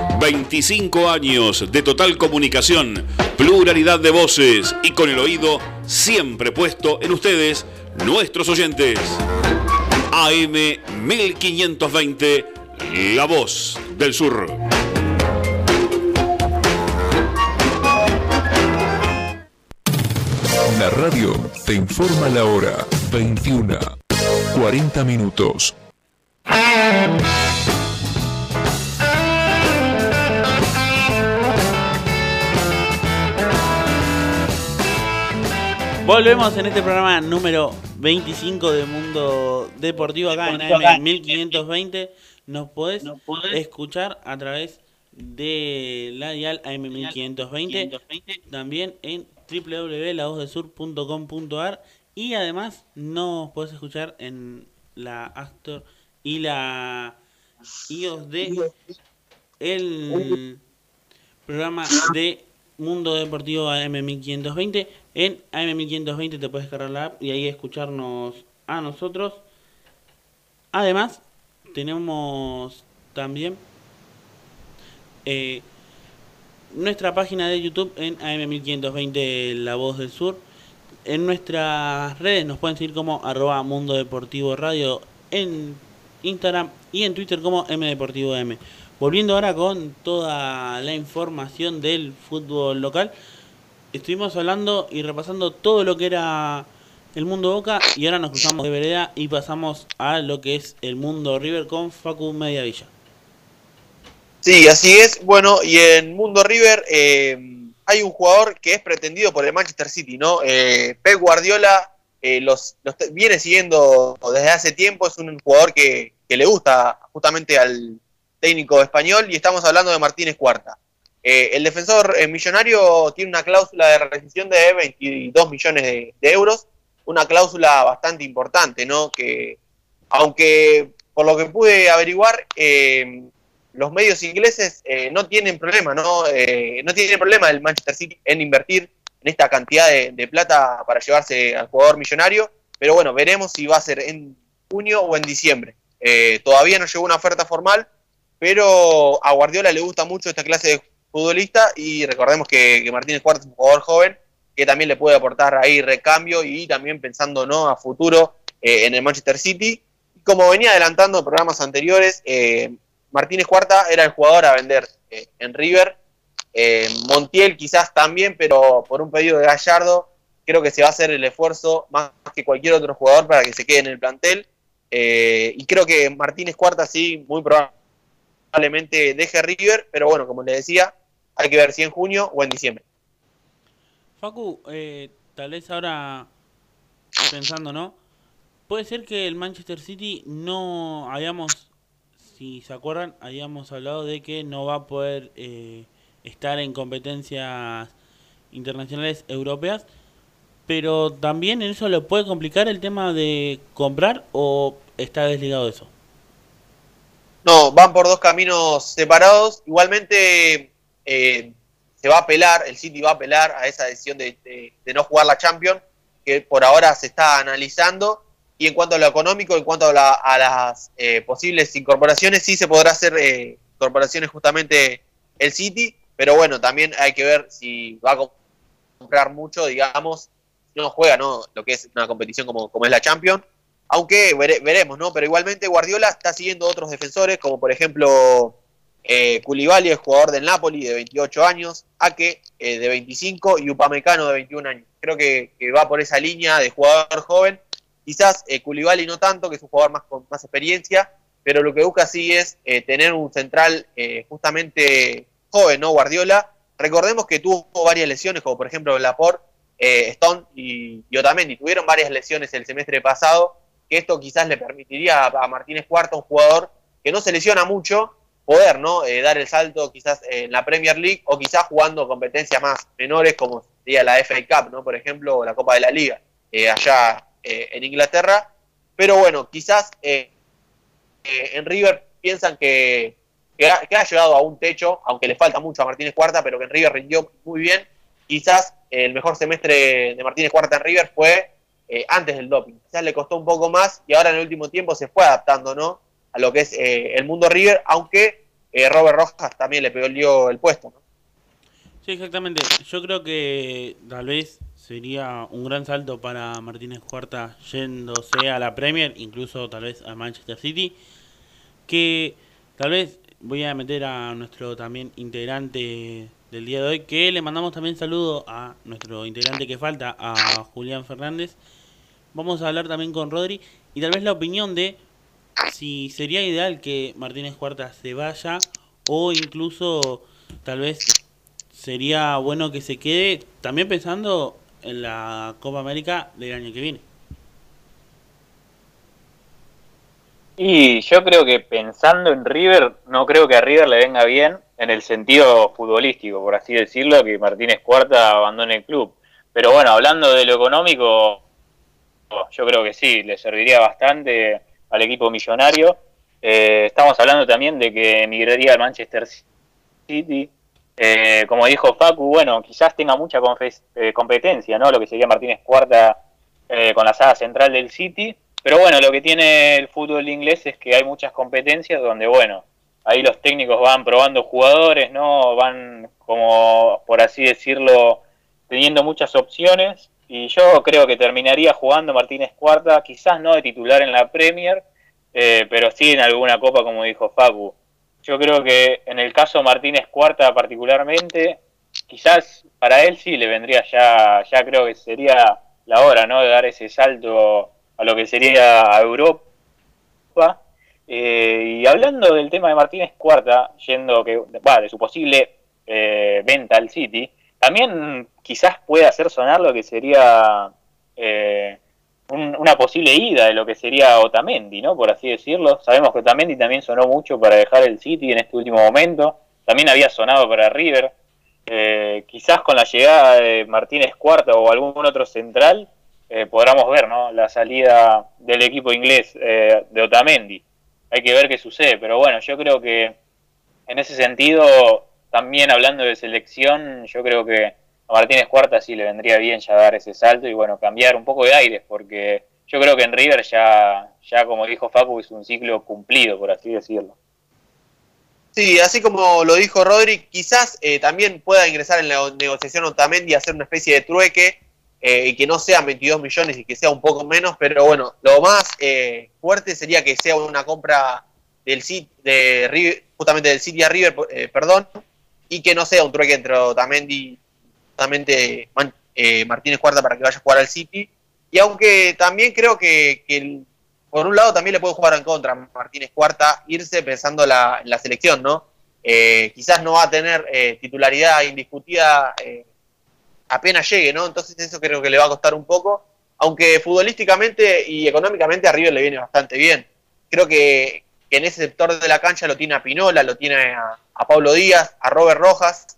25 años de total comunicación, pluralidad de voces y con el oído siempre puesto en ustedes, nuestros oyentes. AM 1520, La Voz del Sur. La radio te informa la hora 21, 40 minutos. Volvemos en este programa número 25 de Mundo Deportivo acá en AM 1520. Nos podés escuchar a través de la dial AM 1520, también en www.lavozdesur.com.ar y además nos podés escuchar en la Actor y la iOS de el programa de Mundo Deportivo AM1520. En AM1520 te puedes cargar la app y ahí escucharnos a nosotros. Además, tenemos también eh, nuestra página de YouTube en AM1520 La Voz del Sur. En nuestras redes nos pueden seguir como arroba Mundo Deportivo Radio en Instagram y en Twitter como Deportivo M. Volviendo ahora con toda la información del fútbol local, estuvimos hablando y repasando todo lo que era el mundo Boca y ahora nos cruzamos de vereda y pasamos a lo que es el mundo River con Facu Mediavilla. Sí, así es. Bueno, y en Mundo River eh, hay un jugador que es pretendido por el Manchester City, ¿no? Eh, Pep Guardiola eh, los, viene siguiendo desde hace tiempo, es un jugador que, le gusta justamente al técnico español y estamos hablando de Martínez Cuarta. El defensor millonario tiene una cláusula de rescisión de 22 millones de, euros, una cláusula bastante importante, ¿no? Que aunque por lo que pude averiguar, los medios ingleses eh, no tienen problema, ¿no? Eh, no tiene problema el Manchester City en invertir en esta cantidad de, plata para llevarse al jugador millonario, pero bueno, veremos si va a ser en junio o en diciembre. Eh, todavía no llegó una oferta formal, pero a Guardiola le gusta mucho esta clase de futbolista y recordemos que, Martínez Cuarto es un jugador joven que también le puede aportar ahí recambio y también pensando ¿no? a futuro en el Manchester City. Como venía adelantando en programas anteriores, Martínez Cuarta era el jugador a vender eh, en River. Eh, Montiel quizás también, pero por un pedido de Gallardo, creo que se va a hacer el esfuerzo más que cualquier otro jugador para que se quede en el plantel. Eh, y creo que Martínez Cuarta sí, muy probablemente deje River, pero bueno, como le decía, hay que ver si en junio o en diciembre. Facu, tal vez ahora pensando, ¿no? Puede ser que el Manchester City no hayamos si se acuerdan, habíamos hablado de que no va a poder eh, estar en competencias internacionales europeas, pero también en eso le puede complicar el tema de comprar o está desligado de eso. No, van por dos caminos separados. Igualmente eh, se va a apelar, el City va a apelar a esa decisión de, no jugar la Champions, que por ahora se está analizando y en cuanto a lo económico, en cuanto a, las eh, posibles incorporaciones, sí se podrá hacer eh, incorporaciones justamente el City, pero bueno, también hay que ver si va a comprar mucho, digamos, no juega, ¿no? Lo que es una competición como, como es la Champions, aunque veremos, ¿no? Pero igualmente Guardiola está siguiendo otros defensores, como por ejemplo eh, el jugador del Napoli de 28 años, Ake eh, de 25 y Upamecano de 21 años. Creo que, va por esa línea de jugador joven Quizás eh, no tanto, que es un jugador más con más experiencia, pero lo que busca sí es eh, tener un central eh, justamente joven, ¿no? Guardiola. Recordemos que tuvo varias lesiones, como por ejemplo Laporte, eh, Stone y, y, Otamendi. Tuvieron varias lesiones el semestre pasado, que esto quizás le permitiría a, Martínez Cuarta, un jugador que no se lesiona mucho, poder ¿no? dar el salto quizás en la Premier League o quizás jugando competencias más menores como sería la FA Cup, ¿no? por ejemplo, o la Copa de la Liga, allá eh, en Inglaterra. Pero bueno, quizás eh, eh, en River piensan que, que ha, llegado a un techo, aunque le falta mucho a Martínez Cuarta, pero que en River rindió muy bien. Quizás el mejor semestre de Martínez Cuarta en River fue antes del doping. Quizás le costó un poco más y ahora en el último tiempo se fue adaptando ¿no? a lo que es el mundo River, aunque Robert Rojas también le pegó el, puesto. Sí, exactamente. Yo creo que tal vez sería un gran salto para Martínez Cuarta yéndose a la Premier, incluso tal vez a Manchester City, que tal vez voy a meter a nuestro también integrante del día de hoy, que le mandamos también saludo a nuestro integrante que falta, a Julián Fernández. Vamos a hablar también con Rodri y tal vez la opinión de si sería ideal que Martínez Cuarta se vaya o incluso tal vez sería bueno que se quede, también pensando en la Copa América del año que viene. Y yo creo que pensando en River, no creo que a River le venga bien en el sentido futbolístico, por así decirlo, que Martínez Cuarta abandone el club. Pero bueno, hablando de lo económico, yo creo que sí, le serviría bastante al equipo millonario. Eh, estamos hablando también de que emigraría al Manchester City. Eh, como dijo Facu, bueno, quizás tenga mucha eh, competencia, ¿no? Lo que sería Martínez Cuarta con la saga central del City. Pero bueno, lo que tiene el fútbol inglés es que hay muchas competencias donde, bueno, ahí los técnicos van probando jugadores, ¿no? Van como, por así decirlo, teniendo muchas opciones y yo creo que terminaría jugando Martínez Cuarta, quizás no de titular en la Premier, eh, pero sí en alguna copa, como dijo Facu. Yo creo que en el caso Martínez Cuarta particularmente, quizás para él sí le vendría ya, ya creo que sería la hora, ¿no? De dar ese salto a lo que sería Europa. Eh, y hablando del tema de Martínez Cuarta, yendo que, va, de su posible eh, venta al City, también quizás puede hacer sonar lo que sería eh, una posible ida de lo que sería Otamendi, ¿no? Por así decirlo. Sabemos que Otamendi también sonó mucho para dejar el City en este último momento. También había sonado para River. Eh, quizás con la llegada de Martínez Cuarta o algún otro central eh, ver, ¿no? La salida del equipo inglés de Otamendi. Hay que ver qué sucede, pero bueno, yo creo que en ese sentido también hablando de selección, yo creo que a Martínez Cuarta sí le vendría bien ya dar ese salto y bueno, cambiar un poco de aires, porque yo creo que en River ya, ya como dijo Facu, es un ciclo cumplido, por así decirlo. Sí, así como lo dijo Rodri, quizás eh, también pueda ingresar en la negociación Otamendi y hacer una especie de trueque eh, y que no sean 22 millones y que sea un poco menos, pero bueno, lo más eh, fuerte sería que sea una compra del de justamente del City a River, perdón, y que no sea un trueque entre Otamendi eh, Martínez Cuarta para que vaya a jugar al City. Y aunque también creo que, por un lado también le puede jugar en contra Martínez Cuarta irse pensando la, en la selección, ¿no? Eh, quizás no va a tener eh, titularidad indiscutida apenas llegue, ¿no? Entonces eso creo que le va a costar un poco, aunque futbolísticamente y económicamente a River le viene bastante bien. Creo que, que en ese sector de la cancha lo tiene a Pinola, lo tiene a, Pablo Díaz, a Robert Rojas.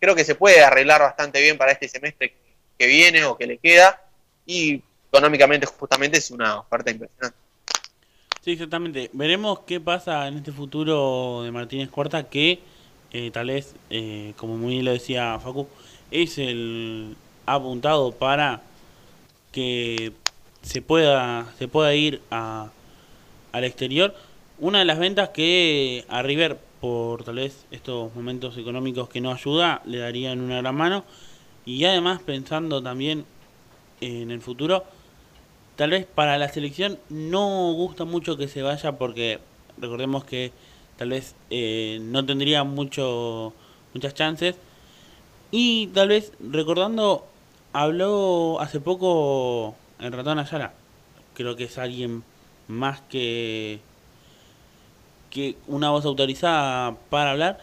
Creo que se puede arreglar bastante bien para este semestre que viene o que le queda. Y económicamente justamente es una oferta impresionante. Sí, exactamente. Veremos qué pasa en este futuro de Martínez Cuarta, que eh, tal vez, eh, como muy bien lo decía Facu, es el apuntado para que se pueda, se pueda ir a, al exterior. Una de las ventas que a River por tal vez estos momentos económicos que no ayuda, le darían una gran mano. Y además pensando también en el futuro, tal vez para la selección no gusta mucho que se vaya porque recordemos que tal vez eh, no tendría mucho muchas chances. Y tal vez recordando, habló hace poco el ratón Ayala. Creo que es alguien más que que una voz autorizada para hablar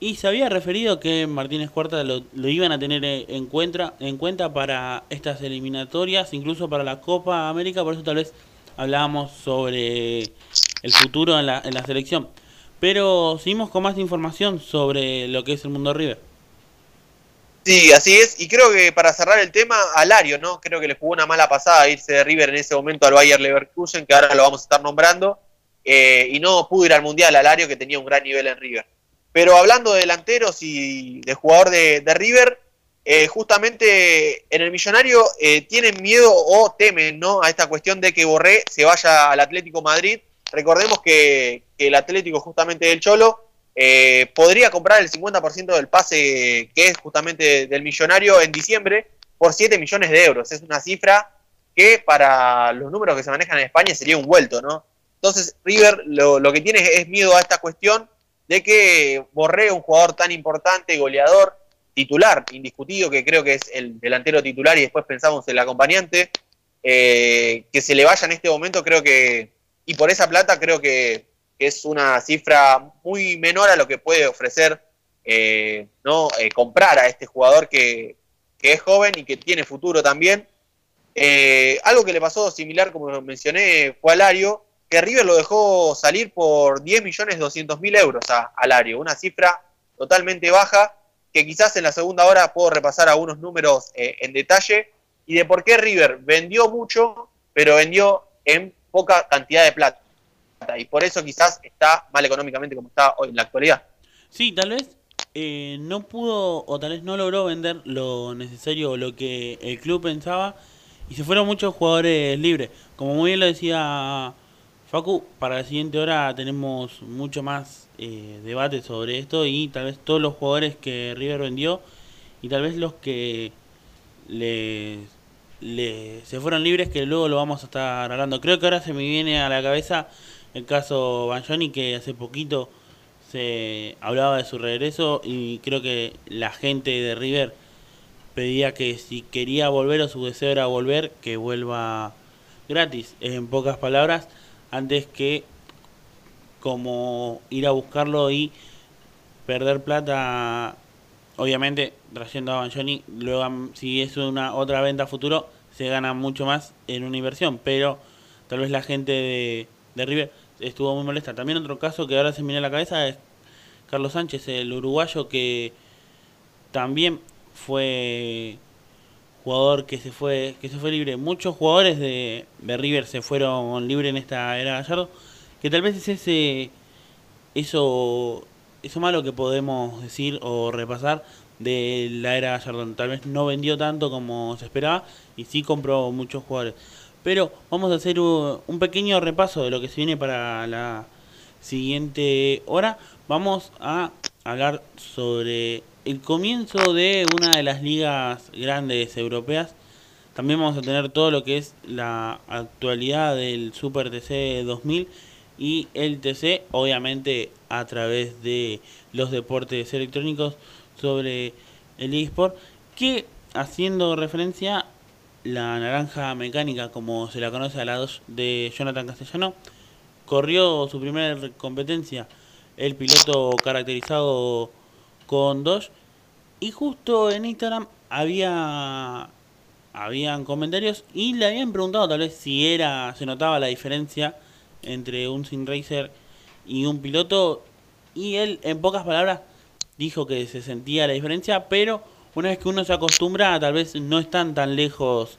y se había referido que Martínez Cuarta lo, iban a tener en cuenta, en cuenta para estas eliminatorias, incluso para la Copa América, por eso tal vez hablábamos sobre el futuro en la, en la selección. Pero seguimos con más información sobre lo que es el mundo River. Sí, así es. Y creo que para cerrar el tema, Alario, ¿no? Creo que le jugó una mala pasada irse de River en ese momento al Bayer Leverkusen, que ahora lo vamos a estar nombrando. Eh, y no pudo ir al Mundial Alario, que tenía un gran nivel en River. Pero hablando de delanteros y de jugador de, River, eh, justamente en el Millonario eh, tienen miedo o temen ¿no? a esta cuestión de que Borré se vaya al Atlético Madrid. Recordemos que, el Atlético, justamente del Cholo, podría comprar el 50% del pase que es justamente del Millonario en diciembre por 7 millones de euros. Es una cifra que para los números que se manejan en España sería un vuelto, ¿no? Entonces River lo, que tiene es miedo a esta cuestión de que Borré, un jugador tan importante, goleador, titular, indiscutido, que creo que es el delantero titular y después pensamos el acompañante, eh, que se le vaya en este momento, creo que, y por esa plata creo que, es una cifra muy menor a lo que puede ofrecer, eh, ¿no? Eh, comprar a este jugador que, es joven y que tiene futuro también. Eh, algo que le pasó similar, como mencioné, fue a Lario, que River lo dejó salir por 10 millones 200 mil euros a, a Lario, una cifra totalmente baja, que quizás en la segunda hora puedo repasar algunos números eh, en detalle, y de por qué River vendió mucho, pero vendió en poca cantidad de plata. Y por eso quizás está mal económicamente como está hoy en la actualidad. Sí, tal vez eh, no pudo o tal vez no logró vender lo necesario o lo que el club pensaba y se fueron muchos jugadores libres. Como muy bien lo decía Facu, para la siguiente hora tenemos mucho más eh, debate sobre esto y tal vez todos los jugadores que River vendió y tal vez los que le, se fueron libres que luego lo vamos a estar hablando. Creo que ahora se me viene a la cabeza el caso Banjoni que hace poquito se hablaba de su regreso y creo que la gente de River pedía que si quería volver o su deseo era volver, que vuelva gratis, en pocas palabras, antes que como ir a buscarlo y perder plata, obviamente trayendo a Banjoni, luego si es una otra venta a futuro, se gana mucho más en una inversión, pero tal vez la gente de, de River estuvo muy molesta. También otro caso que ahora se me viene a la cabeza es Carlos Sánchez, el uruguayo que también fue jugador que se fue que se fue libre. Muchos jugadores de, River se fueron libres en esta era Gallardo, que tal vez es ese eso eso malo que podemos decir o repasar de la era Gallardo. Tal vez no vendió tanto como se esperaba y sí compró muchos jugadores. Pero vamos a hacer un pequeño repaso de lo que se viene para la siguiente hora. Vamos a hablar sobre el comienzo de una de las ligas grandes europeas. También vamos a tener todo lo que es la actualidad del Super TC 2000 y el TC, obviamente a través de los deportes electrónicos sobre el eSport, que haciendo referencia la naranja mecánica, como se la conoce a la de Jonathan Castellano, corrió su primera competencia, el piloto caracterizado con dos, y justo en Instagram había habían comentarios y le habían preguntado tal vez si era se notaba la diferencia entre un sin racer y un piloto y él en pocas palabras dijo que se sentía la diferencia, pero una vez que uno se acostumbra, tal vez no están tan lejos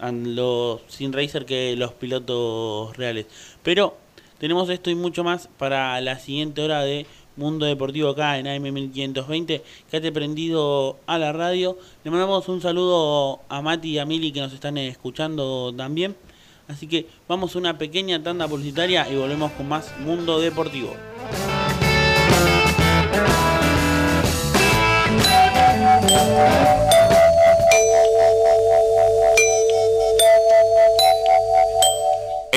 los sin racer que los pilotos reales. Pero tenemos esto y mucho más para la siguiente hora de Mundo Deportivo acá en AM1520. Quédate prendido a la radio. Le mandamos un saludo a Mati y a Mili que nos están escuchando también. Así que vamos a una pequeña tanda publicitaria y volvemos con más Mundo Deportivo.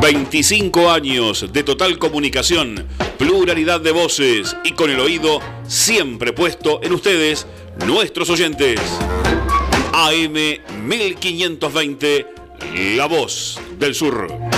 25 años de total comunicación, pluralidad de voces y con el oído siempre puesto en ustedes, nuestros oyentes. AM 1520, La Voz del Sur.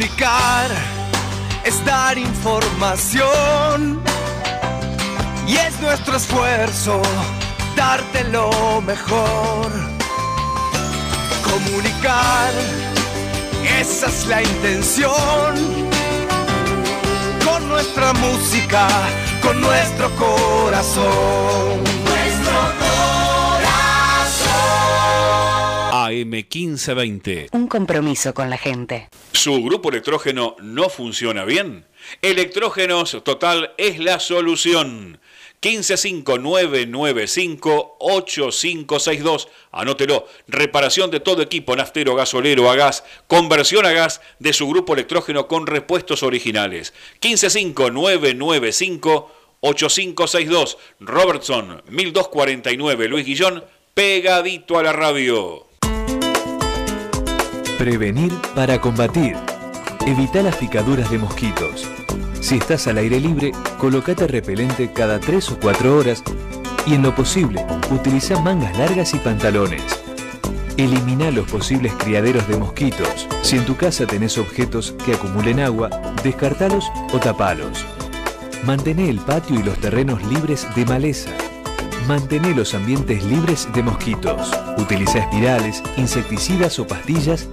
Comunicar es dar información y es nuestro esfuerzo darte lo mejor. Comunicar, esa es la intención. Con nuestra música, con nuestro corazón. AM1520. Un compromiso con la gente. ¿Su grupo electrógeno no funciona bien? Electrógenos Total es la solución. 1559958562. Anótelo. Reparación de todo equipo naftero, gasolero a gas. Conversión a gas de su grupo electrógeno con repuestos originales. 1559958562. Robertson 1249 Luis Guillón. Pegadito a la radio. Prevenir para combatir. Evita las picaduras de mosquitos. Si estás al aire libre, colocate repelente cada 3 o 4 horas y en lo posible, utiliza mangas largas y pantalones. Elimina los posibles criaderos de mosquitos. Si en tu casa tenés objetos que acumulen agua, descartalos o tapalos. Mantén el patio y los terrenos libres de maleza. Mantén los ambientes libres de mosquitos. Utiliza espirales, insecticidas o pastillas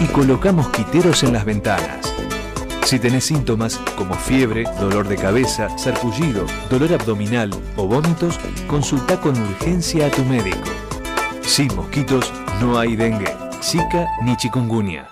y coloca mosquiteros en las ventanas. Si tenés síntomas como fiebre, dolor de cabeza, sarpullido, dolor abdominal o vómitos, consulta con urgencia a tu médico. Sin mosquitos no hay dengue, zika ni chikungunya.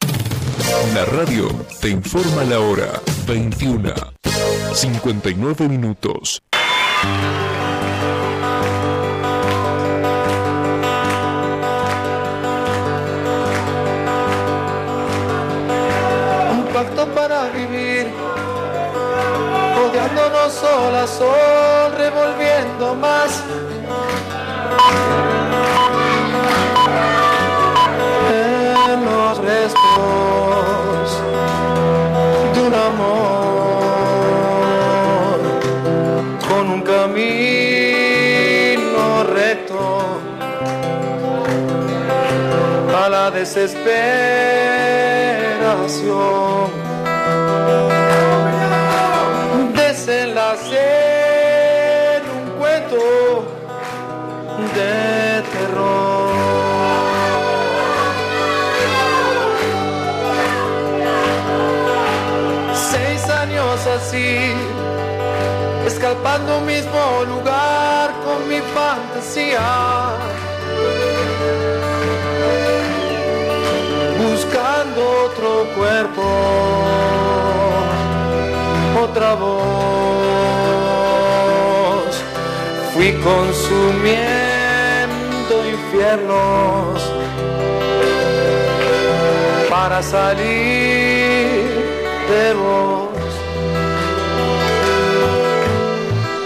La radio te informa la hora 21. 59 minutos. Un pacto para vivir, rodeándonos sol a sol, revolviendo más. En los restos desesperación. Desenlace en un cuento de terror. Seis años así, escapando mismo lugar con mi fantasía. buscando otro cuerpo, otra voz. Fui consumiendo infiernos para salir de vos.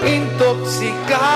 Intoxicado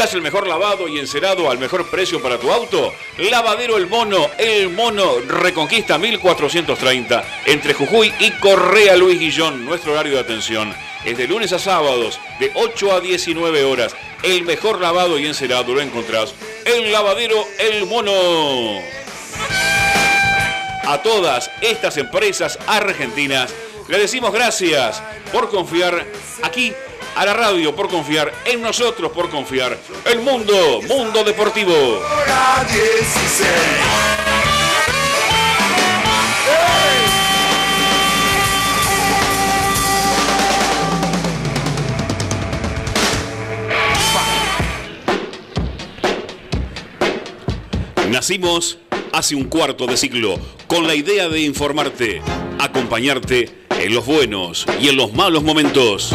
¿Buscas el mejor lavado y encerado al mejor precio para tu auto? Lavadero El Mono, El Mono Reconquista 1430, entre Jujuy y Correa Luis Guillón. Nuestro horario de atención es de lunes a sábados, de 8 a 19 horas. El mejor lavado y encerado lo encontrás en Lavadero El Mono. A todas estas empresas argentinas le decimos gracias por confiar aquí a la radio, por confiar en nosotros, por confiar el mundo, mundo deportivo. Nacimos hace un cuarto de siglo con la idea de informarte, acompañarte en los buenos y en los malos momentos.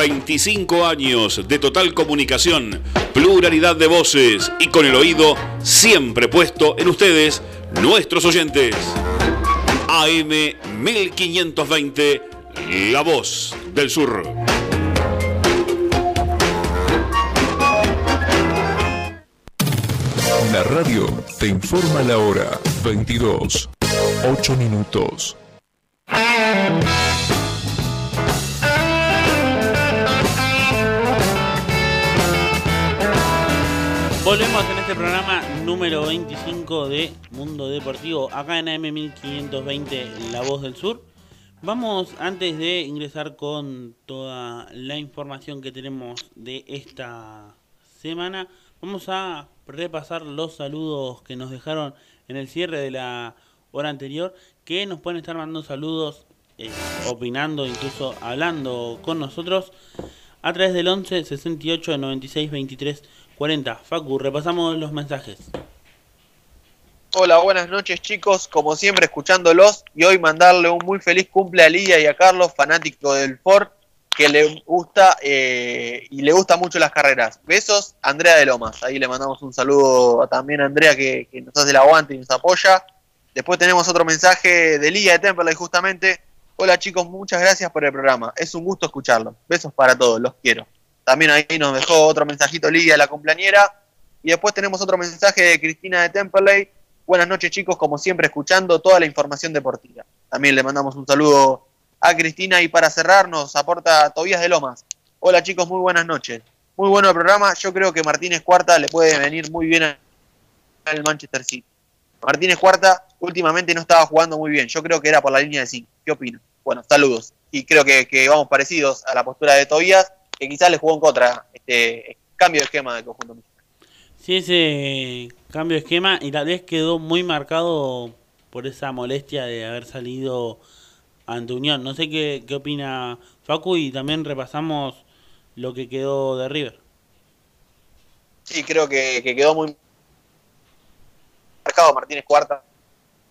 25 años de total comunicación, pluralidad de voces y con el oído siempre puesto en ustedes, nuestros oyentes. AM 1520, La Voz del Sur. La radio te informa la hora 22, 8 minutos. Volvemos en este programa número 25 de Mundo Deportivo, acá en AM1520 La Voz del Sur. Vamos, antes de ingresar con toda la información que tenemos de esta semana, vamos a repasar los saludos que nos dejaron en el cierre de la hora anterior, que nos pueden estar mandando saludos, eh, opinando, incluso hablando con nosotros a través del 11 68 96 23 40. Facu, repasamos los mensajes. Hola, buenas noches chicos, como siempre escuchándolos y hoy mandarle un muy feliz cumple a Lidia y a Carlos, fanático del Ford, que le gusta eh, y le gusta mucho las carreras. Besos, Andrea de Lomas. Ahí le mandamos un saludo también a Andrea que, nos hace el aguante y nos apoya. Después tenemos otro mensaje de Lidia de Temperley justamente. Hola chicos, muchas gracias por el programa. Es un gusto escucharlo. Besos para todos, los quiero. También ahí nos dejó otro mensajito Lidia, la cumpleañera. Y después tenemos otro mensaje de Cristina de Temperley. Buenas noches chicos, como siempre escuchando toda la información deportiva. También le mandamos un saludo a Cristina y para cerrar nos aporta Tobías de Lomas. Hola chicos, muy buenas noches. Muy bueno el programa. Yo creo que Martínez Cuarta le puede venir muy bien al Manchester City. Martínez Cuarta últimamente no estaba jugando muy bien. Yo creo que era por la línea de 5. ¿Qué opina? Bueno, saludos. Y creo que, que vamos parecidos a la postura de Tobías que quizás le jugó en contra este cambio de esquema del conjunto Sí, ese cambio de esquema y tal vez quedó muy marcado por esa molestia de haber salido ante Unión. No sé qué, qué opina Facu y también repasamos lo que quedó de River. Sí, creo que, que quedó muy marcado Martínez Cuarta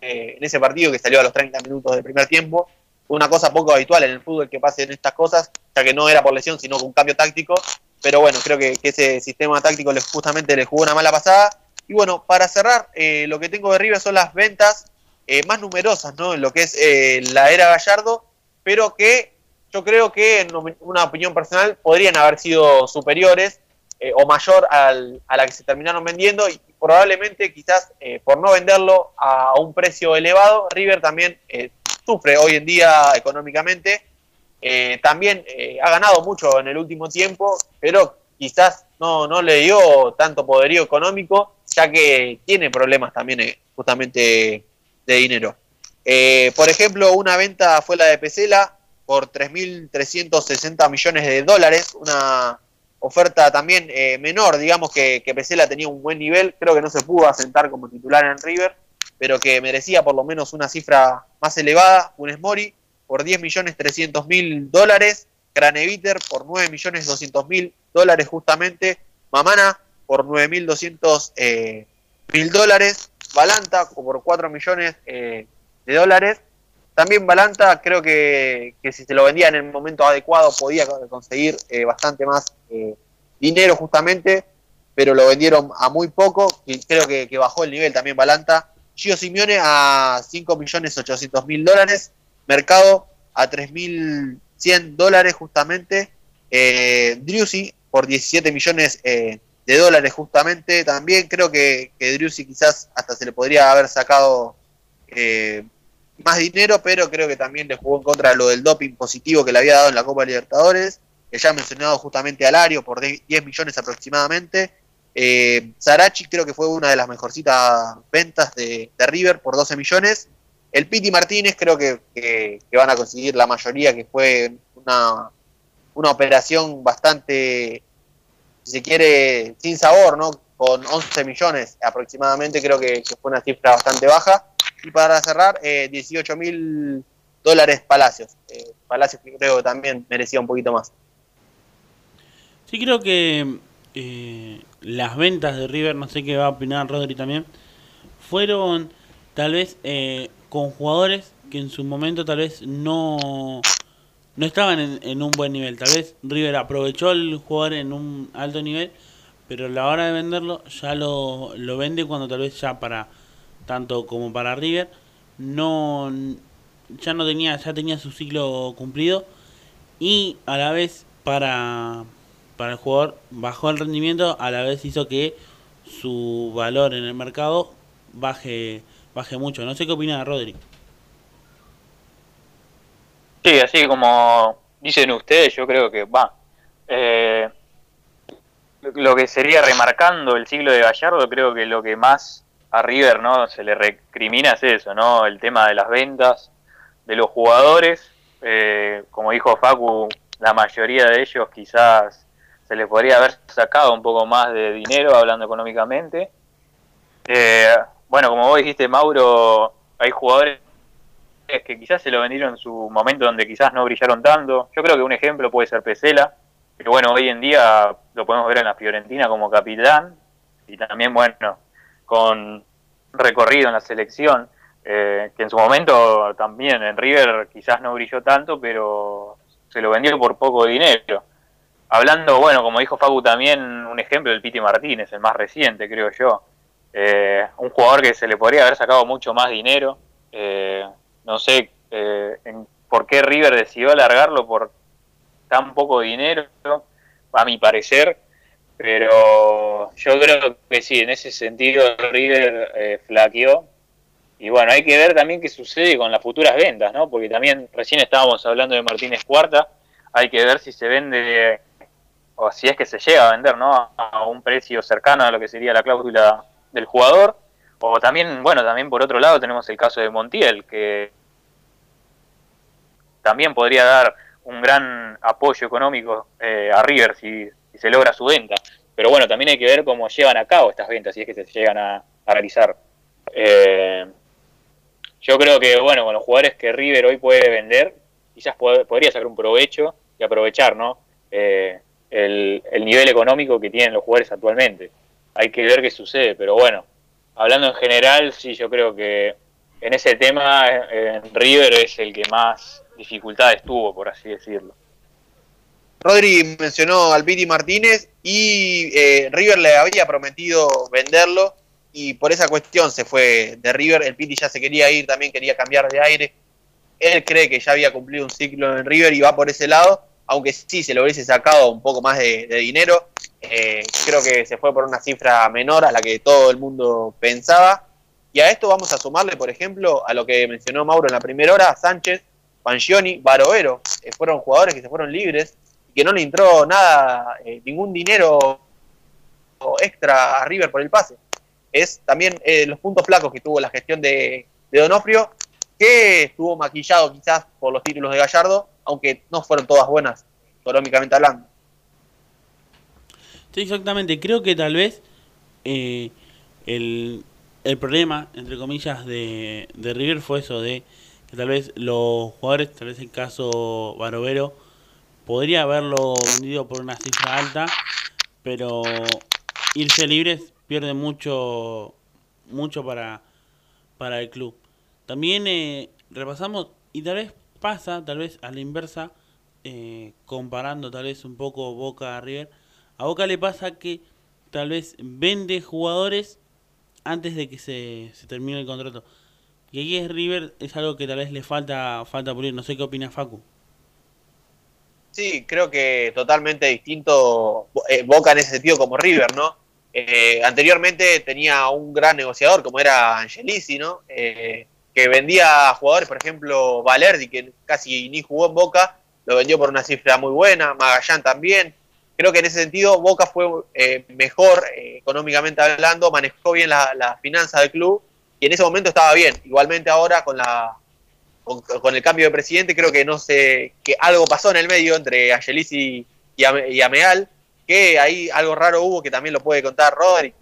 eh, en ese partido que salió a los 30 minutos del primer tiempo una cosa poco habitual en el fútbol que pasen estas cosas, ya que no era por lesión, sino un cambio táctico. Pero bueno, creo que, ese sistema táctico les, justamente le jugó una mala pasada. Y bueno, para cerrar, eh, lo que tengo de River son las ventas eh, más numerosas, ¿no? En lo que es eh, la era Gallardo, pero que yo creo que, en una opinión personal, podrían haber sido superiores o mayor al, a la que se terminaron vendiendo y probablemente quizás por no venderlo a un precio elevado, River también sufre hoy en día económicamente. Eh, también eh, ha ganado mucho en el último tiempo, pero quizás no, no le dio tanto poderío económico, ya que tiene problemas también eh, justamente de dinero. por ejemplo, una venta fue la de Pesela por 3.360 millones de dólares, una oferta también menor, digamos que, que Pesela tenía un buen nivel, creo que no se pudo asentar como titular en River, pero que merecía por lo menos una cifra más elevada, Funes Mori por 10 millones 300 mil dólares, Craneviter por 9 millones 200 mil dólares justamente, Mamana por 9 mil 200 eh, mil dólares, Balanta por 4 millones eh, de dólares, también Balanta creo que, que, si se lo vendía en el momento adecuado podía conseguir eh, bastante más dinero justamente, pero lo vendieron a muy poco y creo que, que bajó el nivel también Balanta. Gio Simeone a 5 millones 800 mil dólares, Mercado a 3.100 dólares justamente, eh, por 17 millones eh, de dólares justamente, también creo que, que quizás hasta se le podría haber sacado eh, más dinero, pero creo que también le jugó en contra de lo del doping positivo que le había dado en la Copa Libertadores, que ya he mencionado justamente a Lario por 10 millones aproximadamente. Eh, Sarachi creo que fue una de las mejorcitas ventas de, River por 12 millones. El Piti Martínez creo que, van a conseguir la mayoría, que fue una, una operación bastante, si se quiere, sin sabor, ¿no? Con 11 millones aproximadamente, creo que, fue una cifra bastante baja. Y para cerrar, eh, 18 mil dólares Palacios. Eh, Palacios creo que también merecía un poquito más. Sí, creo que eh, las ventas de River, no sé qué va a opinar Rodri también, fueron tal vez eh, con jugadores que en su momento tal vez no, no estaban en, en, un buen nivel. Tal vez River aprovechó el jugador en un alto nivel, pero a la hora de venderlo ya lo, lo vende cuando tal vez ya para tanto como para River no ya no tenía ya tenía su ciclo cumplido y a la vez para para el jugador bajó el rendimiento a la vez hizo que su valor en el mercado baje baje mucho. No sé qué opina Rodri. Sí así como dicen ustedes yo creo que va. Eh, lo que sería remarcando el ciclo de Gallardo creo que lo que más a River no se le recrimina es eso, ¿no? El tema de las ventas de los jugadores, eh, como dijo Facu, la mayoría de ellos quizás se les podría haber sacado un poco más de dinero hablando económicamente. Eh, bueno, como vos dijiste, Mauro, hay jugadores que quizás se lo vendieron en su momento donde quizás no brillaron tanto. Yo creo que un ejemplo puede ser Pesela, que bueno, hoy en día lo podemos ver en la Fiorentina como capitán y también, bueno, con recorrido en la selección, eh, que en su momento también en River quizás no brilló tanto, pero se lo vendió por poco dinero. Hablando, bueno, como dijo Facu también, un ejemplo del Piti Martínez, el más reciente, creo yo. Eh, un jugador que se le podría haber sacado mucho más dinero. Eh, no sé en, por qué River decidió alargarlo por tan poco dinero, a mi parecer pero yo creo que sí, en ese sentido River eh, flaqueó. Y bueno, hay que ver también qué sucede con las futuras ventas, ¿no? Porque también recién estábamos hablando de Martínez Cuarta, hay que ver si se vende, o si es que se llega a vender, ¿no? A un precio cercano a lo que sería la cláusula del jugador. O también, bueno, también por otro lado tenemos el caso de Montiel, que también podría dar un gran apoyo económico eh, a River si, se logra su venta. Pero bueno, también hay que ver cómo llevan a cabo estas ventas, si es que se llegan a, realizar. Eh, yo creo que, bueno, con los jugadores que River hoy puede vender, quizás pod podría sacar un provecho y aprovechar, ¿no? Eh, el, el, nivel económico que tienen los jugadores actualmente. Hay que ver qué sucede, pero bueno, hablando en general, sí, yo creo que en ese tema River es el que más dificultades tuvo, por así decirlo. Rodri mencionó al Piti Martínez y eh, River le había prometido venderlo y por esa cuestión se fue de River. El Piti ya se quería ir, también quería cambiar de aire. Él cree que ya había cumplido un ciclo en River y va por ese lado, aunque sí se lo hubiese sacado un poco más de, dinero. Eh, creo que se fue por una cifra menor a la que todo el mundo pensaba. Y a esto vamos a sumarle, por ejemplo, a lo que mencionó Mauro en la primera hora, Sánchez, Pangioni, Baroero, eh, fueron jugadores que se fueron libres que no le entró nada, eh, ningún dinero extra a River por el pase. Es también eh, los puntos flacos que tuvo la gestión de, de, Donofrio, que estuvo maquillado quizás por los títulos de Gallardo, aunque no fueron todas buenas económicamente hablando. Sí, exactamente. Creo que tal vez eh, el, el problema, entre comillas, de, de River fue eso, de que tal vez los jugadores, tal vez el caso Barovero, podría haberlo vendido por una cifra alta, pero irse libres pierde mucho mucho para, para el club. También eh, repasamos, y tal vez pasa, tal vez a la inversa, eh, comparando tal vez un poco Boca a River, a Boca le pasa que tal vez vende jugadores antes de que se, se termine el contrato. Y ahí es River, es algo que tal vez le falta, falta pulir. No sé qué opina Facu. Sí, creo que totalmente distinto eh, Boca en ese sentido como River, ¿no? Eh, anteriormente tenía un gran negociador como era Angelici, ¿no? Eh, que vendía jugadores, por ejemplo, Valerdi, que casi ni jugó en Boca, lo vendió por una cifra muy buena, Magallán también. Creo que en ese sentido Boca fue eh, mejor económicamente hablando, manejó bien la, la finanza del club y en ese momento estaba bien. Igualmente ahora con la con, el cambio de presidente creo que no sé que algo pasó en el medio entre Angelici y, y Ameal que ahí algo raro hubo que también lo puede contar Rodri,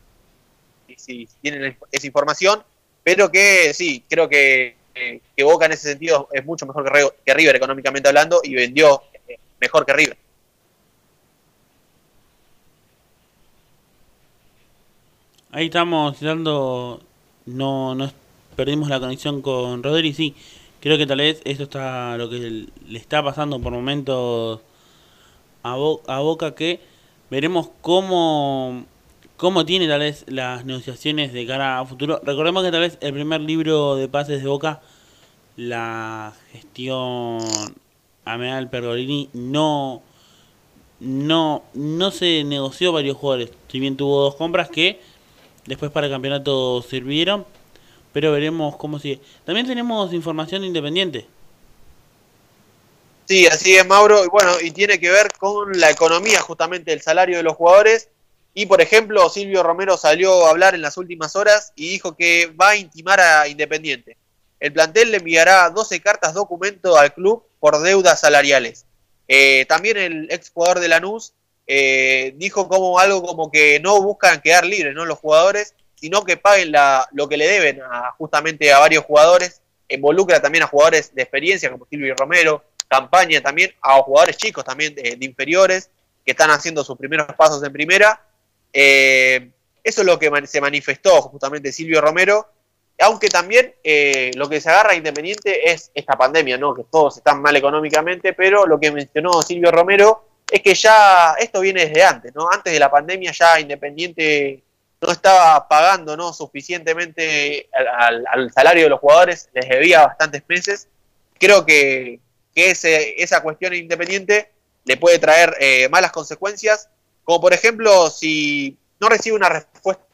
si, tienen esa información, pero que sí, creo que, que, Boca en ese sentido es mucho mejor que, River económicamente hablando y vendió eh, mejor que River. Ahí estamos dando, no, no perdimos la conexión con Rodri, sí, creo que tal vez esto está lo que le está pasando por momentos a, a Boca que veremos cómo, cómo tiene tal vez las negociaciones de cara a futuro. Recordemos que tal vez el primer libro de pases de Boca, la gestión Ameal Pergolini, no, no, no se negoció varios jugadores. Si bien tuvo dos compras que después para el campeonato sirvieron, pero veremos cómo sigue. También tenemos información independiente. Sí, así es, Mauro. Y bueno, y tiene que ver con la economía, justamente el salario de los jugadores. Y por ejemplo, Silvio Romero salió a hablar en las últimas horas y dijo que va a intimar a Independiente. El plantel le enviará 12 cartas documento al club por deudas salariales. Eh, también el ex jugador de Lanús eh, dijo como algo como que no buscan quedar libres ¿no? los jugadores, sino que paguen la, lo que le deben a, justamente a varios jugadores. Involucra también a jugadores de experiencia como Silvio Romero, campaña también a jugadores chicos también de, de inferiores que están haciendo sus primeros pasos en primera. Eh, eso es lo que se manifestó justamente Silvio Romero, aunque también eh, lo que se agarra Independiente es esta pandemia, ¿no? que todos están mal económicamente, pero lo que mencionó Silvio Romero es que ya esto viene desde antes, ¿no? antes de la pandemia ya Independiente no estaba pagando ¿no? suficientemente al salario de los jugadores, les debía bastantes meses. Creo que, que ese, esa cuestión independiente le puede traer eh, malas consecuencias, como por ejemplo si no recibe una respuesta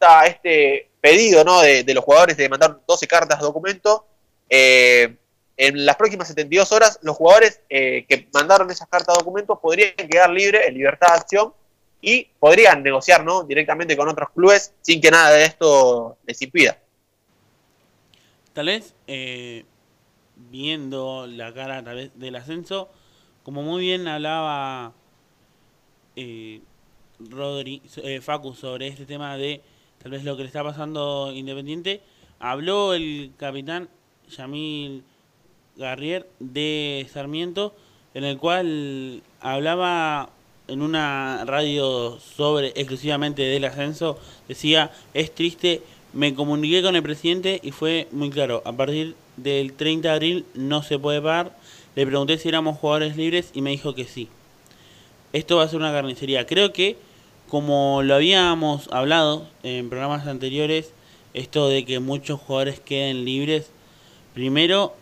a este pedido ¿no? de, de los jugadores de mandar 12 cartas documento, eh, en las próximas 72 horas los jugadores eh, que mandaron esas cartas de documento podrían quedar libres en libertad de acción y podrían negociar ¿no? directamente con otros clubes sin que nada de esto les impida. Tal vez eh, viendo la cara tal vez del ascenso, como muy bien hablaba eh, Rodri, eh, Facu sobre este tema de tal vez lo que le está pasando Independiente, habló el capitán Yamil Garrier de Sarmiento, en el cual hablaba en una radio sobre exclusivamente del ascenso, decía, es triste, me comuniqué con el presidente y fue muy claro, a partir del 30 de abril no se puede pagar. Le pregunté si éramos jugadores libres y me dijo que sí. Esto va a ser una carnicería. Creo que, como lo habíamos hablado en programas anteriores, esto de que muchos jugadores queden libres, primero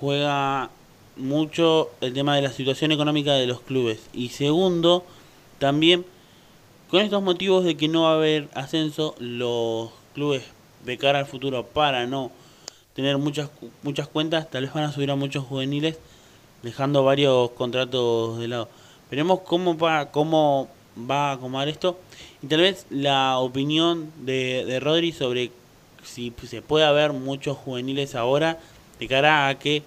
juega mucho el tema de la situación económica de los clubes. Y segundo, también con estos motivos de que no va a haber ascenso, los clubes de cara al futuro para no tener muchas muchas cuentas, tal vez van a subir a muchos juveniles, dejando varios contratos de lado. Veremos cómo va, cómo va a acomodar esto y tal vez la opinión de, de Rodri sobre si se puede haber muchos juveniles ahora de cara a que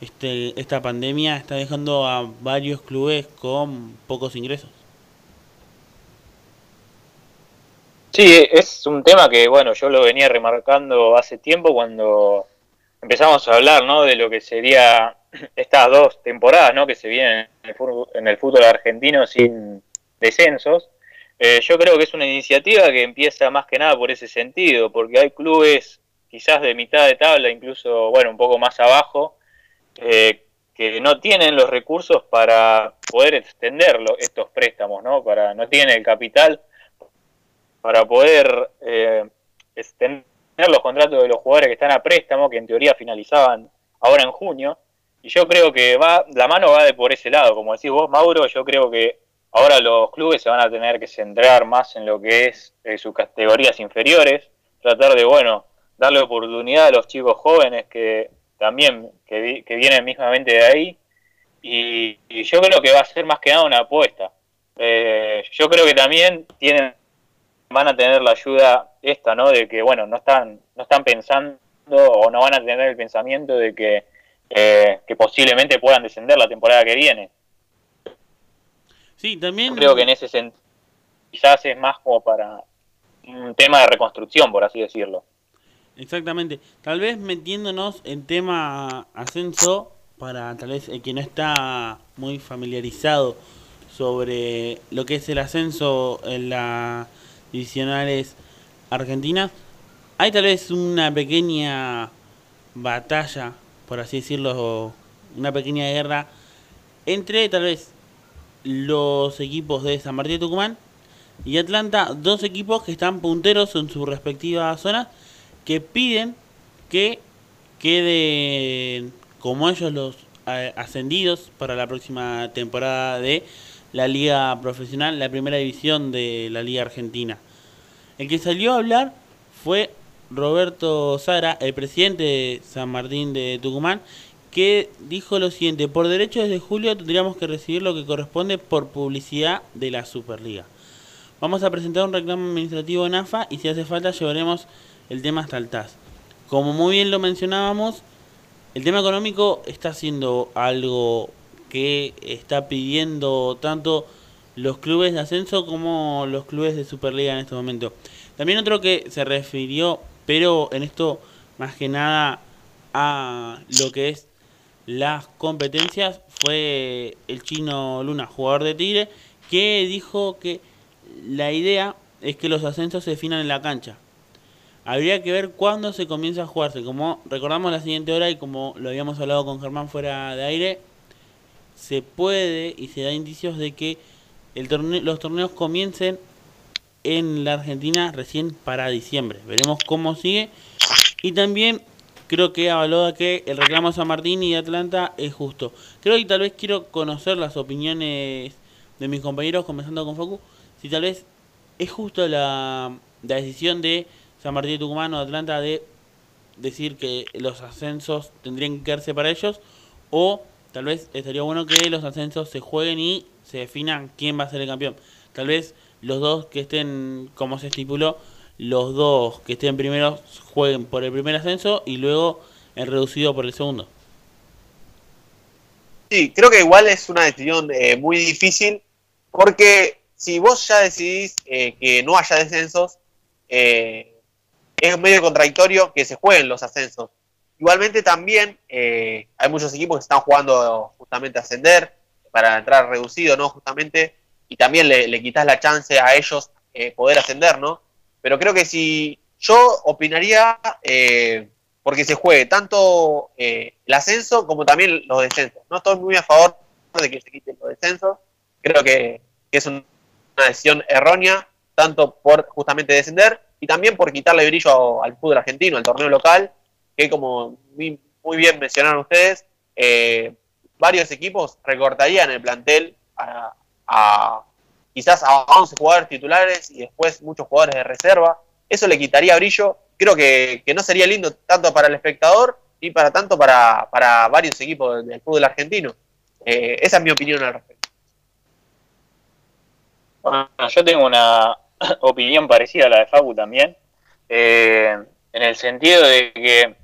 este, esta pandemia está dejando a varios clubes con pocos ingresos. Sí, es un tema que, bueno, yo lo venía remarcando hace tiempo cuando empezamos a hablar, ¿no? De lo que sería estas dos temporadas, ¿no? Que se vienen en el fútbol, en el fútbol argentino sin descensos. Eh, yo creo que es una iniciativa que empieza más que nada por ese sentido, porque hay clubes quizás de mitad de tabla, incluso, bueno, un poco más abajo, eh, que no tienen los recursos para poder extender estos préstamos, ¿no? Para, no tienen el capital para poder eh, extender los contratos de los jugadores que están a préstamo, que en teoría finalizaban ahora en junio. Y yo creo que va la mano va de por ese lado. Como decís vos, Mauro, yo creo que ahora los clubes se van a tener que centrar más en lo que es eh, sus categorías inferiores, tratar de, bueno, darle oportunidad a los chicos jóvenes que también, que, que vienen mismamente de ahí. Y, yo creo que va a ser más que nada una apuesta. Eh, yo creo que también tienen van a tener la ayuda esta, ¿no? De que, bueno, no están, no están pensando o no van a tener el pensamiento de que, eh, que posiblemente puedan descender la temporada que viene. Sí, también... creo que en ese sentido quizás es más como para un tema de reconstrucción, por así decirlo. Exactamente. Tal vez metiéndonos en tema ascenso, para tal vez el que no está muy familiarizado sobre lo que es el ascenso en la divisionales argentinas, hay tal vez una pequeña batalla, por así decirlo, una pequeña guerra entre tal vez los equipos de San Martín de Tucumán y Atlanta, dos equipos que están punteros en su respectiva zona, que piden que queden como ellos los eh, ascendidos para la próxima temporada de la liga profesional, la primera división de la liga argentina. El que salió a hablar fue Roberto Sara, el presidente de San Martín de Tucumán, que dijo lo siguiente, por derecho desde julio tendríamos que recibir lo que corresponde por publicidad de la Superliga. Vamos a presentar un reclamo administrativo en AFA y si hace falta llevaremos el tema hasta el TAS. Como muy bien lo mencionábamos, el tema económico está siendo algo que está pidiendo tanto los clubes de ascenso como los clubes de Superliga en este momento. También otro que se refirió, pero en esto más que nada a lo que es las competencias, fue el chino Luna, jugador de Tigre, que dijo que la idea es que los ascensos se definan en la cancha. Habría que ver cuándo se comienza a jugarse. Como recordamos la siguiente hora y como lo habíamos hablado con Germán fuera de aire, se puede y se da indicios de que el los torneos comiencen en la Argentina recién para diciembre. Veremos cómo sigue. Y también creo que avaló que el reclamo de San Martín y Atlanta es justo. Creo que tal vez quiero conocer las opiniones de mis compañeros, comenzando con Facu, si tal vez es justo la, la decisión de San Martín de Tucumán o Atlanta de decir que los ascensos tendrían que quedarse para ellos o tal vez estaría bueno que los ascensos se jueguen y se definan quién va a ser el campeón. Tal vez los dos que estén, como se estipuló, los dos que estén primeros jueguen por el primer ascenso y luego el reducido por el segundo. Sí, creo que igual es una decisión eh, muy difícil porque si vos ya decidís eh, que no haya descensos, eh, es medio contradictorio que se jueguen los ascensos. Igualmente también eh, hay muchos equipos que están jugando justamente a ascender para entrar reducido, ¿no? Justamente, y también le, quitas la chance a ellos eh, poder ascender, ¿no? Pero creo que si yo opinaría eh, porque se juegue tanto el ascenso como también los descensos. No estoy muy a favor de que se quiten los descensos. Creo que, es una decisión errónea, tanto por justamente descender y también por quitarle brillo al fútbol argentino, al torneo local, que como muy, bien mencionaron ustedes, eh, varios equipos recortarían el plantel a, quizás a 11 jugadores titulares y después muchos jugadores de reserva. Eso le quitaría brillo. Creo que, no sería lindo tanto para el espectador y para tanto para, varios equipos del fútbol argentino. Eh, esa es mi opinión al respecto. Bueno, yo tengo una opinión parecida a la de Facu también, eh, en el sentido de que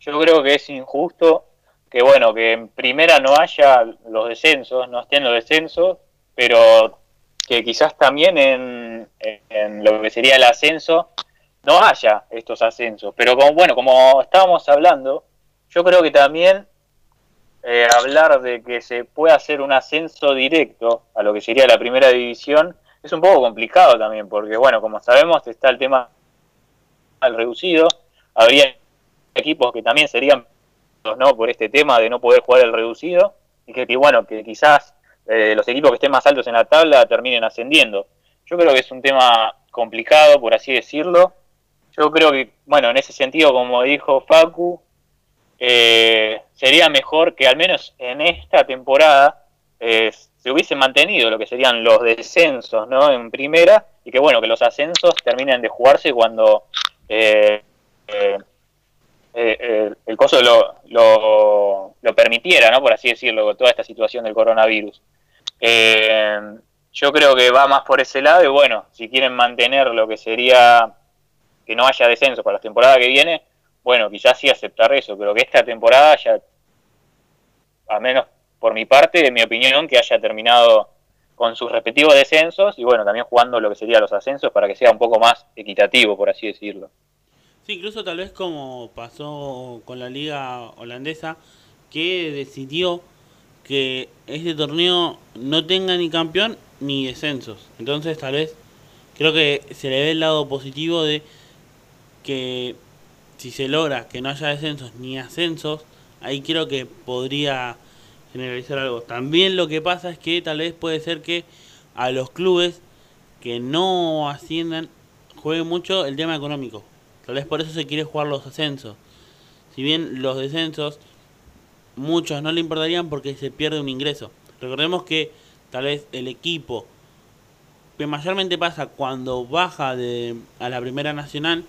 yo creo que es injusto que bueno, que en primera no haya los descensos, no estén los descensos, pero que quizás también en, lo que sería el ascenso no haya estos ascensos. Pero como bueno, como estábamos hablando, yo creo que también eh, hablar de que se pueda hacer un ascenso directo a lo que sería la primera división es un poco complicado también, porque bueno, como sabemos está el tema del reducido, habría equipos que también serían no por este tema de no poder jugar el reducido y que, bueno, que quizás eh, los equipos que estén más altos en la tabla terminen ascendiendo. Yo creo que es un tema complicado, por así decirlo. Yo creo que, bueno, en ese sentido, como dijo Facu, eh, sería mejor que al menos en esta temporada eh, se hubiese mantenido lo que serían los descensos ¿no? en primera y que bueno que los ascensos terminen de jugarse cuando eh, el coso lo, lo, lo, permitiera, ¿no? por así decirlo, toda esta situación del coronavirus. Yo creo que va más por ese lado y bueno, si quieren mantener lo que sería que no haya descenso para la temporada que viene, bueno, quizás sí aceptar eso, pero que esta temporada ya, al menos por mi parte, en mi opinión, que haya terminado con sus respectivos descensos y bueno, también jugando lo que serían los ascensos para que sea un poco más equitativo, por así decirlo. Sí, incluso tal vez como pasó con la liga holandesa, que decidió que este torneo no tenga ni campeón ni descensos. Entonces tal vez creo que se le ve el lado positivo de que si se logra que no haya descensos ni ascensos, ahí creo que podría generalizar algo. También lo que pasa es que tal vez puede ser que a los clubes que no asciendan juegue mucho el tema económico. Tal vez por eso se quiere jugar los ascensos. Si bien los descensos muchos no le importarían porque se pierde un ingreso. Recordemos que tal vez el equipo que mayormente pasa cuando baja de, a la primera nacional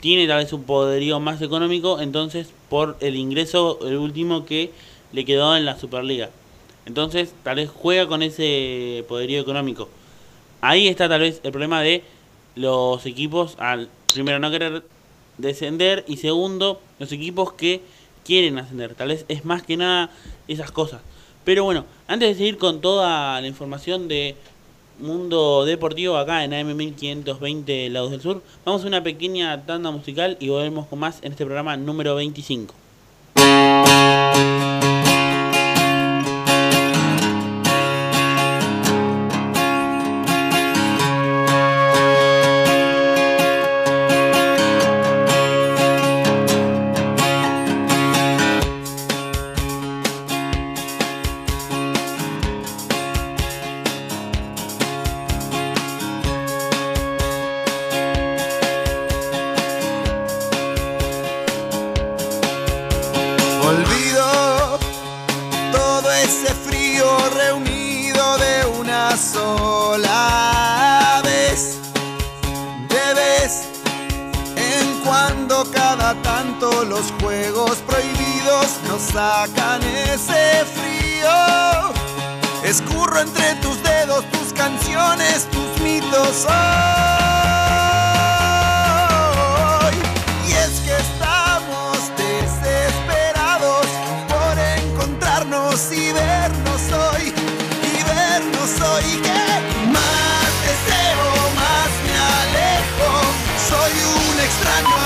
tiene tal vez un poderío más económico, entonces por el ingreso, el último que le quedó en la Superliga. Entonces tal vez juega con ese poderío económico. Ahí está tal vez el problema de los equipos al primero no querer descender y segundo los equipos que quieren ascender. Tal vez es más que nada esas cosas. Pero bueno, antes de seguir con toda la información de Mundo Deportivo acá en AM 1520 Lados del Sur. Vamos a una pequeña tanda musical y volvemos con más en este programa número 25. años.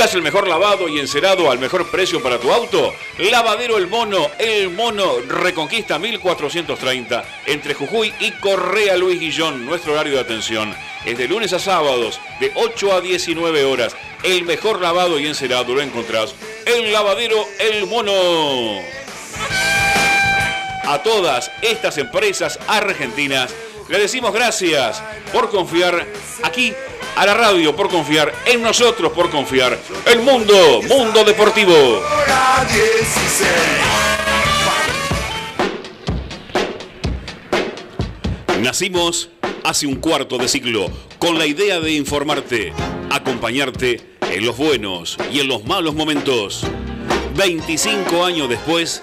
¿Buscas el mejor lavado y encerado al mejor precio para tu auto? Lavadero El Mono, El Mono Reconquista 1430, entre Jujuy y Correa Luis Guillón. Nuestro horario de atención es de lunes a sábados, de 8 a 19 horas. El mejor lavado y encerado lo encontrás en Lavadero El Mono. A todas estas empresas argentinas le decimos gracias por confiar aquí a la radio, por confiar en nosotros, por confiar el mundo, mundo deportivo. Hora 16. Nacimos hace un cuarto de siglo con la idea de informarte, acompañarte en los buenos y en los malos momentos. 25 años después,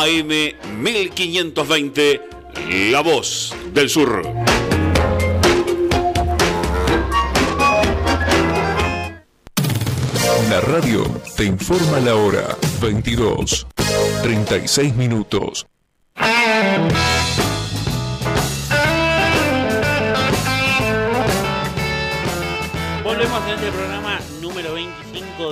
AM 1520 La Voz del Sur. La radio te informa la hora 22, 36 minutos. Volvemos en este programa número 25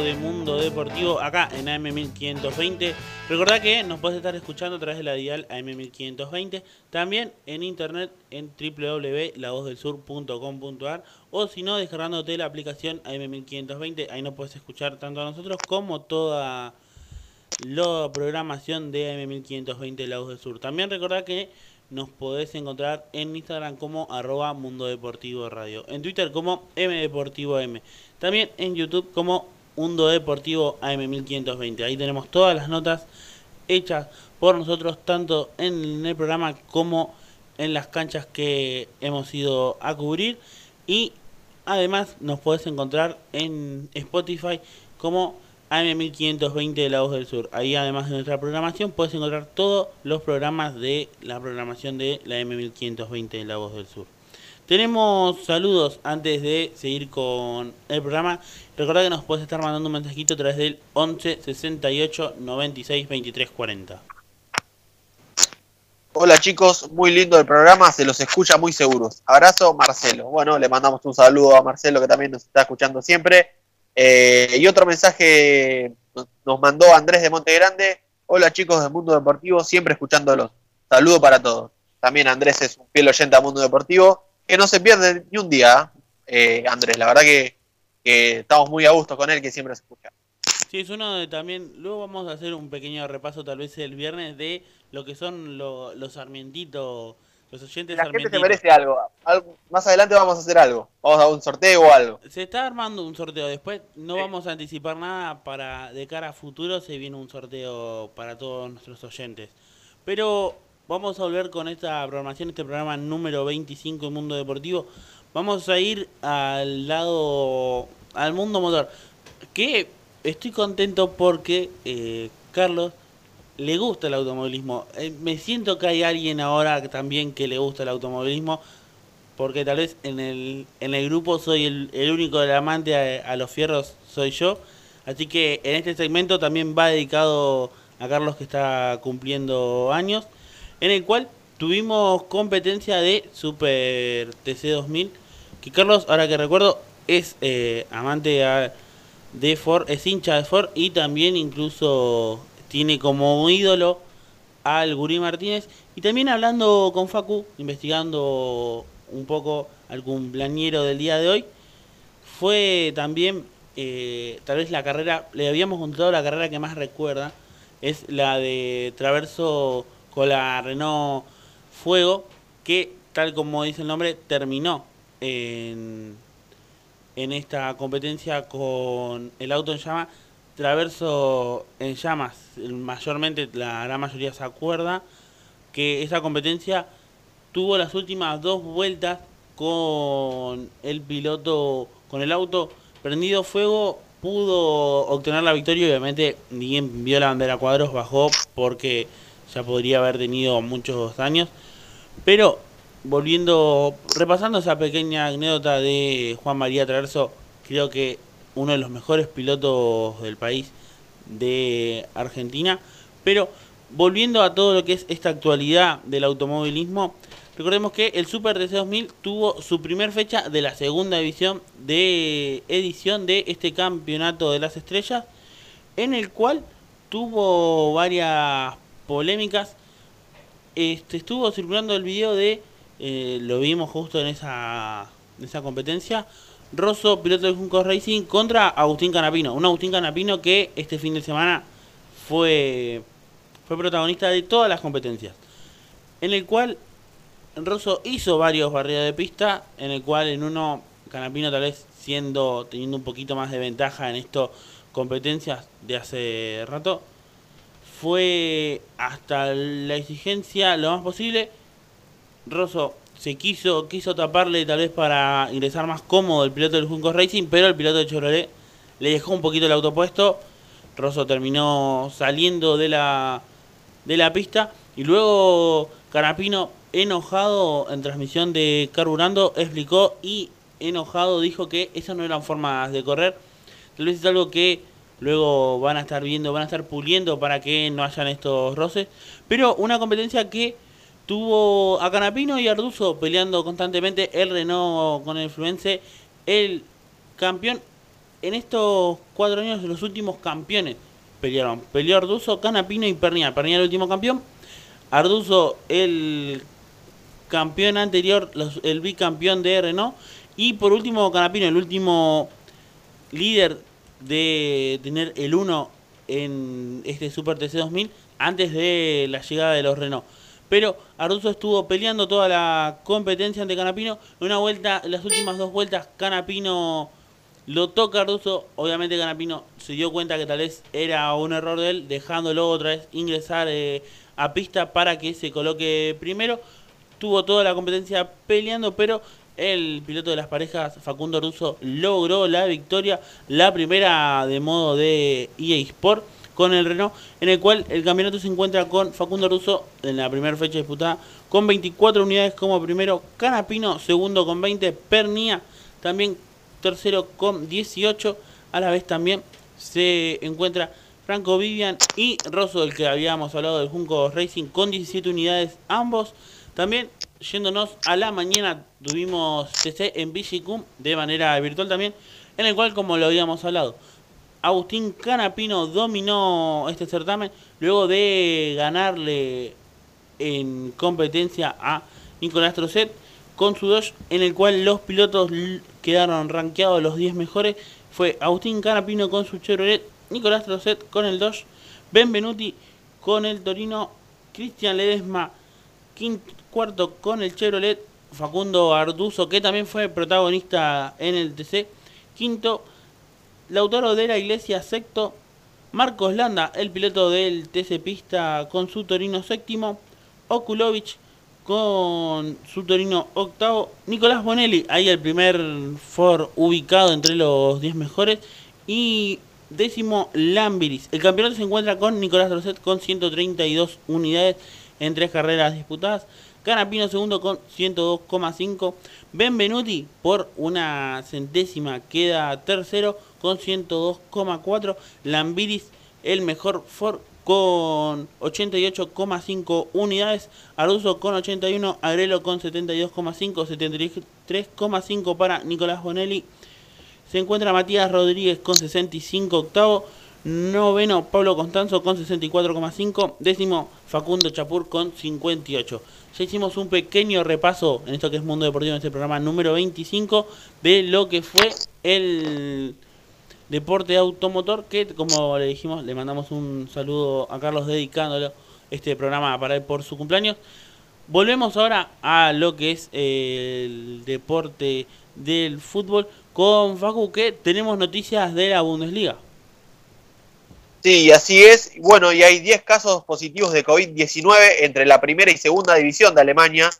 de Mundo Deportivo acá en AM1520. Recordá que nos puedes estar escuchando a través de la dial AM1520, también en internet en www.lavozdelsur.com.ar o si no descargándote la aplicación AM1520, ahí nos puedes escuchar tanto a nosotros como toda la programación de AM1520 La Voz del Sur. También recordá que nos podés encontrar en Instagram como arroba Mundo Deportivo Radio, en Twitter como Deportivo M, también en YouTube como Mundo Deportivo AM1520. Ahí tenemos todas las notas hechas por nosotros, tanto en el programa como en las canchas que hemos ido a cubrir. Y además nos podés encontrar en Spotify como AM1520 de La Voz del Sur. Ahí además de nuestra programación puedes encontrar todos los programas de la programación de la M1520 de La Voz del Sur. Tenemos saludos antes de seguir con el programa. Recordad que nos puedes estar mandando un mensajito a través del 11 68 96 23 40. Hola chicos, muy lindo el programa, se los escucha muy seguros. Abrazo, Marcelo. Bueno, le mandamos un saludo a Marcelo que también nos está escuchando siempre. Eh, y otro mensaje nos mandó Andrés de Monte Grande. Hola chicos del Mundo Deportivo, siempre escuchándolos. Saludo para todos. También Andrés es un fiel oyente a Mundo Deportivo, que no se pierde ni un día, eh, Andrés. La verdad que, que estamos muy a gusto con él, que siempre se escucha. Sí, es uno de también. Luego vamos a hacer un pequeño repaso, tal vez el viernes, de lo que son lo- los sarmientitos, los oyentes La gente se sarmientitos. merece algo. Algo- Más adelante vamos a hacer algo. Vamos a dar un sorteo o algo. Se está armando un sorteo después, no vamos a anticipar nada para de cara a futuro se viene un sorteo para todos nuestros oyentes. Pero vamos a volver con esta programación, este programa número 25 de Mundo Deportivo. Vamos a ir al lado al mundo motor, que estoy contento porque eh, Carlos le gusta el automovilismo. Eh, me siento que hay alguien ahora también que le gusta el automovilismo porque tal vez en el, en el grupo soy el, único del amante a los fierros, soy yo. Así que en este segmento también va dedicado a Carlos que está cumpliendo años, en el cual tuvimos competencia de Super TC 2000, que Carlos, ahora que recuerdo, es eh, amante de Ford, es hincha de Ford y también incluso tiene como ídolo al Gurí Martínez. Y también hablando con Facu, investigando un poco al cumpleañero del día de hoy, fue también eh, tal vez la carrera, le habíamos contado la carrera que más recuerda, es la de Traverso con la Renault Fuego, que tal como dice el nombre, terminó en, en esta competencia con el auto en llama. Traverso en llamas, mayormente la gran mayoría se acuerda que esa competencia tuvo las últimas dos vueltas con el piloto, con el auto prendido fuego, pudo obtener la victoria obviamente bien vio la bandera cuadros, bajó porque ya podría haber tenido muchos daños. Pero volviendo, repasando esa pequeña anécdota de Juan María Traverso, creo que uno de los mejores pilotos del país de Argentina. Pero volviendo a todo lo que es esta actualidad del automovilismo, recordemos que el Super TC 2000 tuvo su primer fecha de la segunda división de edición de este campeonato de las estrellas, en el cual tuvo varias polémicas. Este, estuvo circulando el video de, eh, lo vimos justo en esa, en esa competencia, Rosso, piloto de Junco Racing, contra Agustín Canapino. Un Agustín Canapino que este fin de semana fue, fue protagonista de todas las competencias. En el cual Rosso hizo varios barridos de pista, en el cual en uno Canapino tal vez siendo, teniendo un poquito más de ventaja en estas competencias de hace rato, fue hasta la exigencia lo más posible. Rosso se quiso, quiso taparle tal vez para ingresar más cómodo el piloto del Junco Racing, pero el piloto de Chevrolet le dejó un poquito el autopuesto. Rosso terminó saliendo de la, de la pista y luego Canapino, enojado en transmisión de Carburando, explicó y enojado dijo que esas no eran formas de correr. Tal vez es algo que luego van a estar viendo, van a estar puliendo para que no hayan estos roces. Pero una competencia que tuvo a Canapino y Arduzo peleando constantemente, el Renault con el Fluence, el campeón en estos cuatro años los últimos campeones pelearon. Peleó Arduzo, Canapino y Pernia. Pernia el último campeón. Arduzo el campeón anterior, el bicampeón de Renault. Y por último Canapino, el último líder de tener el 1 en este Super TC 2000 antes de la llegada de los Renault. Pero Arduzo estuvo peleando toda la competencia ante Canapino. Una vuelta, las últimas dos vueltas, Canapino lo toca Arduzo. Obviamente Canapino se dio cuenta que tal vez era un error de él, dejándolo otra vez ingresar eh, a pista para que se coloque primero. Tuvo toda la competencia peleando, pero el piloto de las parejas, Facundo Russo, logró la victoria, la primera de modo de EA Sport con el Renault, en el cual el campeonato se encuentra con Facundo Russo en la primera fecha disputada con 24 unidades como primero, Canapino segundo con 20, Pernia también tercero con 18, a la vez también se encuentra Franco Vivian y Rosso, del que habíamos hablado del Junco Racing, con 17 unidades ambos. También yéndonos a la mañana tuvimos CC en Vigicum de manera virtual también, en el cual como lo habíamos hablado, Agustín Canapino dominó este certamen luego de ganarle en competencia a Nicolás Trocet con su Dodge, en el cual los pilotos quedaron rankeados los 10 mejores. Fue Agustín Canapino con su Chevrolet, Nicolás Trocet con el Dodge, Benvenuti con el Torino, Cristian Ledesma quinto, cuarto con el Chevrolet, Facundo Arduzo, que también fue protagonista en el TC, quinto, Lautaro de la Iglesia, sexto, Marcos Landa, el piloto del TC Pista con su Torino. Séptimo, Okulovich con su Torino. Octavo, Nicolás Bonelli, ahí el primer Ford ubicado entre los 10 mejores, y décimo Lambiris. El campeonato se encuentra con Nicolás Roset con 132 unidades en tres carreras disputadas. Canapino segundo con 102,5. Benvenuti por una centésima queda tercero con 102,4. Lambiris el mejor Ford con 88,5 unidades. Aruso con 81. Agrelo con 72,5. 73,5 para Nicolás Bonelli. Se encuentra Matías Rodríguez con 65 octavo. Noveno, Pablo Constanzo con 64,5. Décimo, Facundo Chapur con 58. Ya hicimos un pequeño repaso en esto que es Mundo Deportivo, en este programa número 25, de lo que fue el deporte automotor, que como le dijimos, le mandamos un saludo a Carlos dedicándolo este programa para él por su cumpleaños. Volvemos ahora a lo que es el deporte del fútbol con Facu, que tenemos noticias de la Bundesliga. Sí, así es. Bueno, y hay 10 casos positivos de COVID-19 entre la primera y segunda división de Alemania.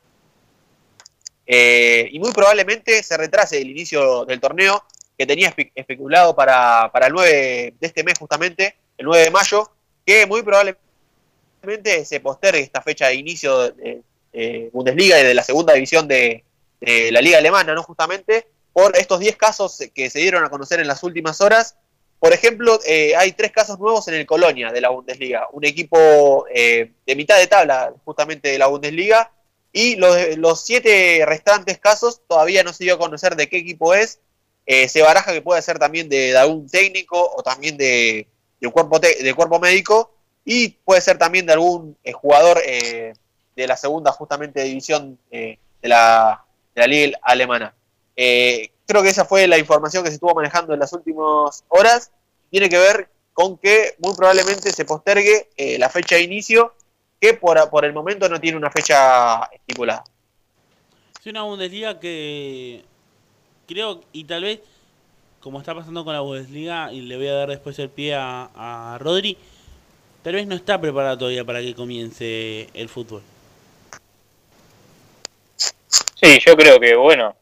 Eh, y muy probablemente se retrase el inicio del torneo que tenía especulado para, para el 9 de este mes justamente, el 9 de mayo, que muy probablemente se postergue esta fecha de inicio de, Bundesliga y de la segunda división de, de, la liga alemana, ¿no? Justamente por estos 10 casos que se dieron a conocer en las últimas horas por ejemplo, eh, hay tres casos nuevos en el Colonia de la Bundesliga, un equipo eh, de mitad de tabla justamente de la Bundesliga, y los, los, siete restantes casos todavía no se dio a conocer de qué equipo es. Eh, se baraja que puede ser también de, algún técnico o también de, de, cuerpo, de cuerpo médico, y puede ser también de algún jugador de la segunda justamente división de la, de, la, liga alemana creo que esa fue la información que se estuvo manejando en las últimas horas. Tiene que ver con que muy probablemente se postergue eh, la fecha de inicio, que por, por el momento no tiene una fecha estipulada. Es una Bundesliga que creo, y tal vez, como está pasando con la Bundesliga, y le voy a dar después el pie a, a Rodri, tal vez no está preparada todavía para que comience el fútbol. Sí, yo creo que, bueno,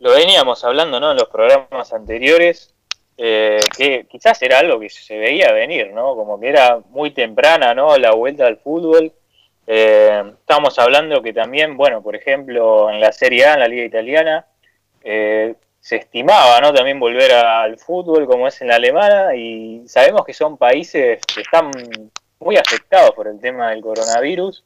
lo veníamos hablando ¿no? en los programas anteriores, eh, que quizás era algo que se veía venir, ¿no? Como que era muy temprana, ¿no? La vuelta al fútbol. Eh, estamos hablando que también, bueno, por ejemplo, en la Serie A, en la Liga Italiana, eh, se estimaba, ¿no? También volver al fútbol como es en la alemana y sabemos que son países que están muy afectados por el tema del coronavirus.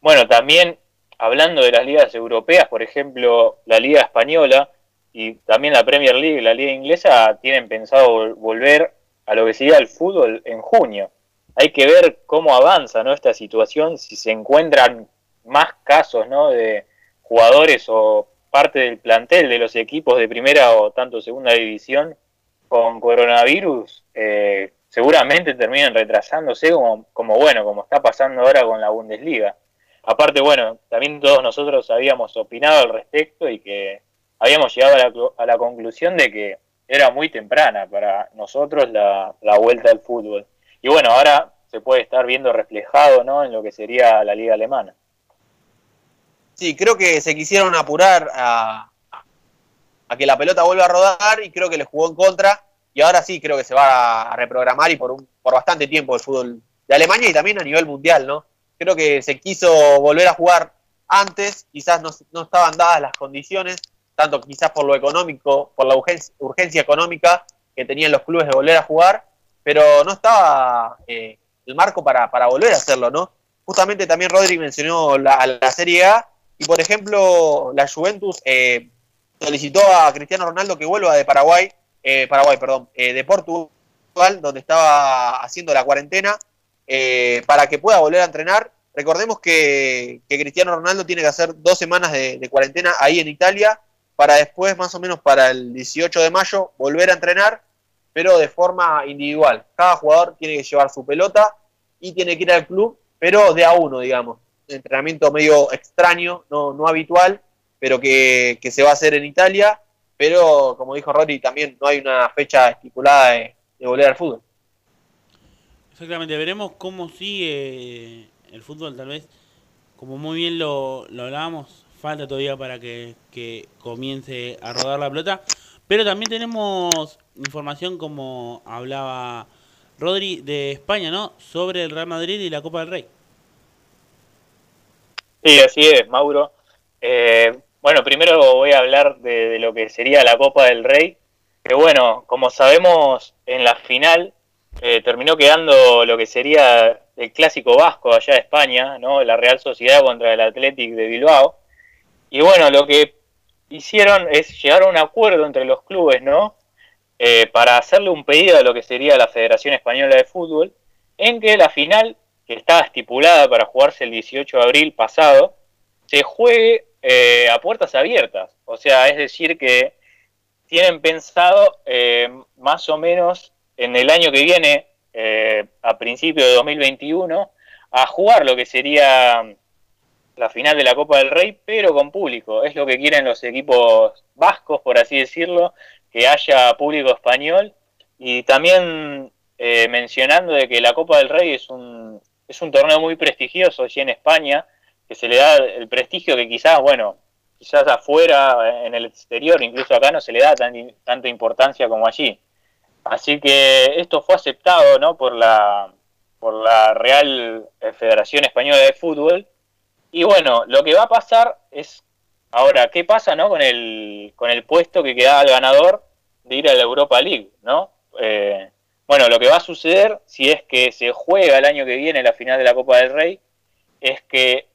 bueno, también hablando de las ligas europeas, por ejemplo, la Liga Española, y también la Premier League la Liga Inglesa tienen pensado volver a lo que sería el fútbol en junio. Hay que ver cómo avanza ¿no? esta situación, si se encuentran más casos ¿no? de jugadores o parte del plantel de los equipos de primera o tanto segunda división con coronavirus, eh, seguramente terminen retrasándose como, como bueno, como está pasando ahora con la Bundesliga. Aparte, bueno, también todos nosotros habíamos opinado al respecto y que habíamos llegado a la, conclusión de que era muy temprana para nosotros la, vuelta al fútbol. Y bueno, ahora se puede estar viendo reflejado ¿no? en lo que sería la liga alemana. Sí, creo que se quisieron apurar a, a que la pelota vuelva a rodar y creo que le jugó en contra. Y ahora sí creo que se va a reprogramar y por, un, por bastante tiempo el fútbol de Alemania y también a nivel mundial, ¿no? Creo que se quiso volver a jugar antes, quizás no, no estaban dadas las condiciones tanto quizás por lo económico, por la urgencia, económica que tenían los clubes de volver a jugar, pero no estaba eh, el marco para, volver a hacerlo, ¿no? Justamente también Rodri mencionó la, la Serie A y, por ejemplo, la Juventus eh, solicitó a Cristiano Ronaldo que vuelva de Paraguay, eh, Paraguay, perdón, de Portugal, donde estaba haciendo la cuarentena, para que pueda volver a entrenar. Recordemos que, Cristiano Ronaldo tiene que hacer dos semanas de cuarentena ahí en Italia para después, más o menos para el 18 de mayo, volver a entrenar, pero de forma individual. Cada jugador tiene que llevar su pelota y tiene que ir al club, pero de a uno, digamos. Entrenamiento medio extraño, no, no habitual, pero que, se va a hacer en Italia. Pero, como dijo Rory, también no hay una fecha estipulada de, volver al fútbol. Exactamente, veremos cómo sigue el fútbol, tal vez, como muy bien lo, lo hablábamos falta todavía para que, comience a rodar la pelota. Pero también tenemos información, como hablaba Rodri, de España, ¿no? Sobre el Real Madrid y la Copa del Rey. Sí, así es, Mauro. Eh, bueno, primero voy a hablar de, lo que sería la Copa del Rey. Que bueno, como sabemos, en la final eh, terminó quedando lo que sería el clásico vasco allá de España, ¿no? La Real Sociedad contra el Athletic de Bilbao. Y bueno, lo que hicieron es llegar a un acuerdo entre los clubes, ¿no? Eh, para hacerle un pedido a lo que sería la Federación Española de Fútbol, en que la final, que estaba estipulada para jugarse el 18 de abril pasado, se juegue eh, a puertas abiertas. O sea, es decir, que tienen pensado más o menos en el año que viene, a principios de 2021, a jugar lo que sería la final de la Copa del Rey, pero con público. Es lo que quieren los equipos vascos, por así decirlo, que haya público español. Y también eh, mencionando de que la Copa del Rey es un, es un torneo muy prestigioso allí en España, que se le da el prestigio que quizás, bueno, quizás afuera, en el exterior, incluso acá no se le da tan, tanta importancia como allí. Así que esto fue aceptado ¿no? por, la, por la Real Federación Española de Fútbol y bueno, lo que va a pasar es, ahora, ¿qué pasa no con el, con el puesto que queda al ganador de ir a la Europa League? ¿no? Eh, bueno, lo que va a suceder, si es que se juega el año que viene la final de la Copa del Rey, es que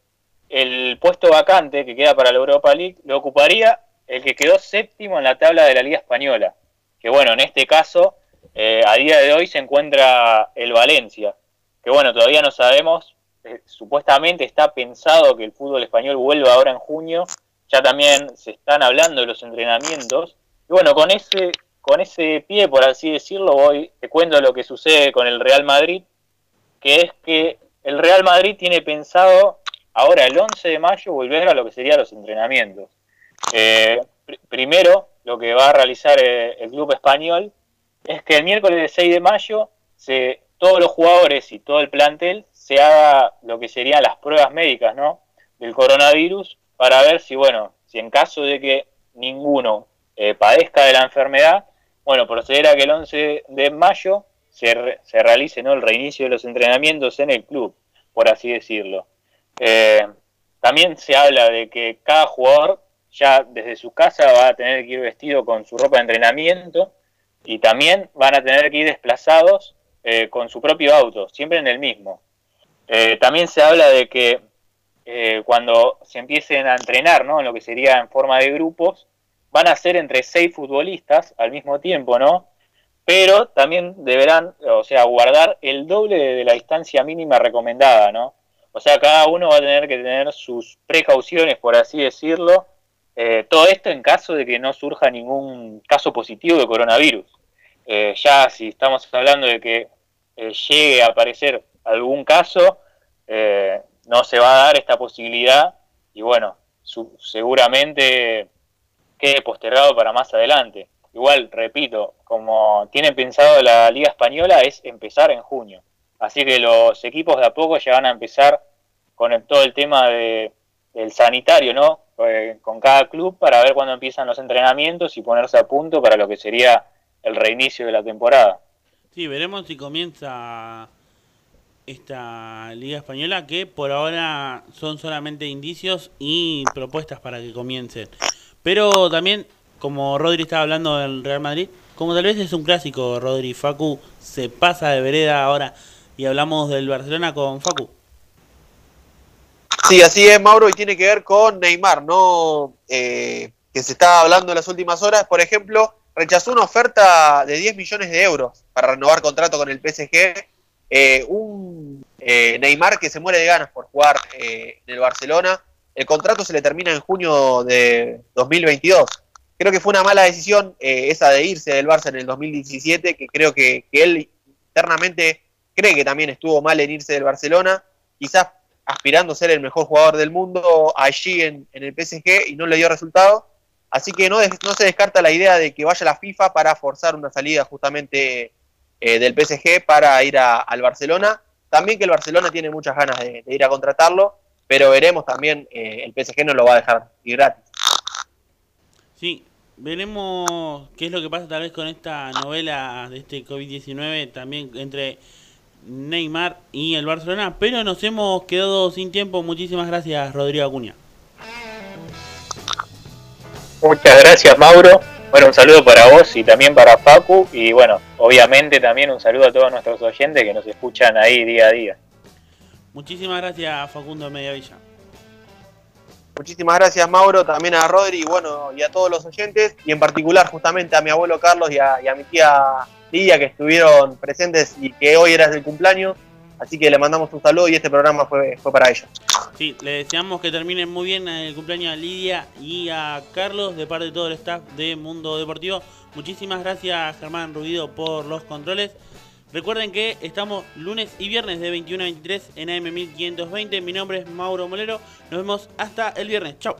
el puesto vacante que queda para la Europa League lo ocuparía el que quedó séptimo en la tabla de la Liga Española. Que bueno, en este caso, eh, a día de hoy se encuentra el Valencia. Que bueno, todavía no sabemos eh, supuestamente está pensado que el fútbol español vuelva ahora en junio, ya también se están hablando de los entrenamientos. Y bueno, con ese, con ese pie, por así decirlo, voy, te cuento lo que sucede con el Real Madrid, que es que el Real Madrid tiene pensado ahora el 11 de mayo volver a lo que serían los entrenamientos. Eh, primero, lo que va a realizar eh, el club español es que el miércoles 6 de mayo se todos los jugadores y todo el plantel se haga lo que serían las pruebas médicas, ¿no? Del coronavirus para ver si, bueno, si en caso de que ninguno eh, padezca de la enfermedad, bueno, proceder a que el 11 de mayo se, se realice ¿no? el reinicio de los entrenamientos en el club, por así decirlo. Eh, también se habla de que cada jugador ya desde su casa va a tener que ir vestido con su ropa de entrenamiento y también van a tener que ir desplazados eh, con su propio auto, siempre en el mismo. Eh, también se habla de que eh, cuando se empiecen a entrenar, ¿no? En lo que sería en forma de grupos, van a ser entre seis futbolistas al mismo tiempo, ¿no? Pero también deberán, o sea, guardar el doble de la distancia mínima recomendada, ¿no? O sea, cada uno va a tener que tener sus precauciones, por así decirlo. Eh, todo esto en caso de que no surja ningún caso positivo de coronavirus. Eh, ya si estamos hablando de que eh, llegue a aparecer algún caso, no se va a dar esta posibilidad y bueno, seguramente quede postergado para más adelante. Igual, repito, como tiene pensado la Liga Española es empezar en junio. Así que los equipos de a poco ya van a empezar con todo el tema de, del sanitario, ¿no? Eh, con cada club para ver cuándo empiezan los entrenamientos y ponerse a punto para lo que sería el reinicio de la temporada. Sí, veremos si comienza esta Liga Española, que por ahora son solamente indicios y propuestas para que comiencen. Pero también, como Rodri estaba hablando del Real Madrid, como tal vez es un clásico, Rodri Facu se pasa de vereda ahora y hablamos del Barcelona con Facu. Sí, así es, Mauro, y tiene que ver con Neymar, ¿no? Eh, que se está hablando en las últimas horas. Por ejemplo, rechazó una oferta de 10 millones de euros para renovar contrato con el PSG. Eh, un eh, Neymar que se muere de ganas por jugar en el Barcelona. El contrato se le termina en junio de 2022. Creo que fue una mala decisión esa de irse del Barça en el 2017, que creo que, que él internamente cree que también estuvo mal en irse del Barcelona. Quizás aspirando a ser el mejor jugador del mundo allí en, el PSG y no le dio resultado. Así que no, se descarta la idea de que vaya la FIFA para forzar una salida justamente eh, del PSG para ir al Barcelona. También que el Barcelona tiene muchas ganas de, ir a contratarlo, pero veremos también, eh, el PSG no lo va a dejar ir gratis. Sí, veremos qué es lo que pasa tal vez con esta novela de este COVID-19 también entre Neymar y el Barcelona, pero nos hemos quedado sin tiempo. Muchísimas gracias, Rodrigo Acuña. Muchas gracias, Mauro. Bueno, un saludo para vos y también para Facu. Y bueno, obviamente también un saludo a todos nuestros oyentes que nos escuchan ahí día a día. Muchísimas gracias, Facundo Mediavilla. Muchísimas gracias, Mauro, también a Rodri y bueno, y a todos los oyentes, y en particular justamente a mi abuelo Carlos y a, y a mi tía día que estuvieron presentes y que hoy era el cumpleaños. Así que le mandamos un saludo y este programa fue, fue para ellos. Sí, le deseamos que terminen muy bien el cumpleaños a Lidia y a Carlos de parte de todo el staff de Mundo Deportivo. Muchísimas gracias Germán Rubido por los controles. Recuerden que estamos lunes y viernes de 21 a 23 en AM1520. Mi nombre es Mauro Molero. Nos vemos hasta el viernes. Chao.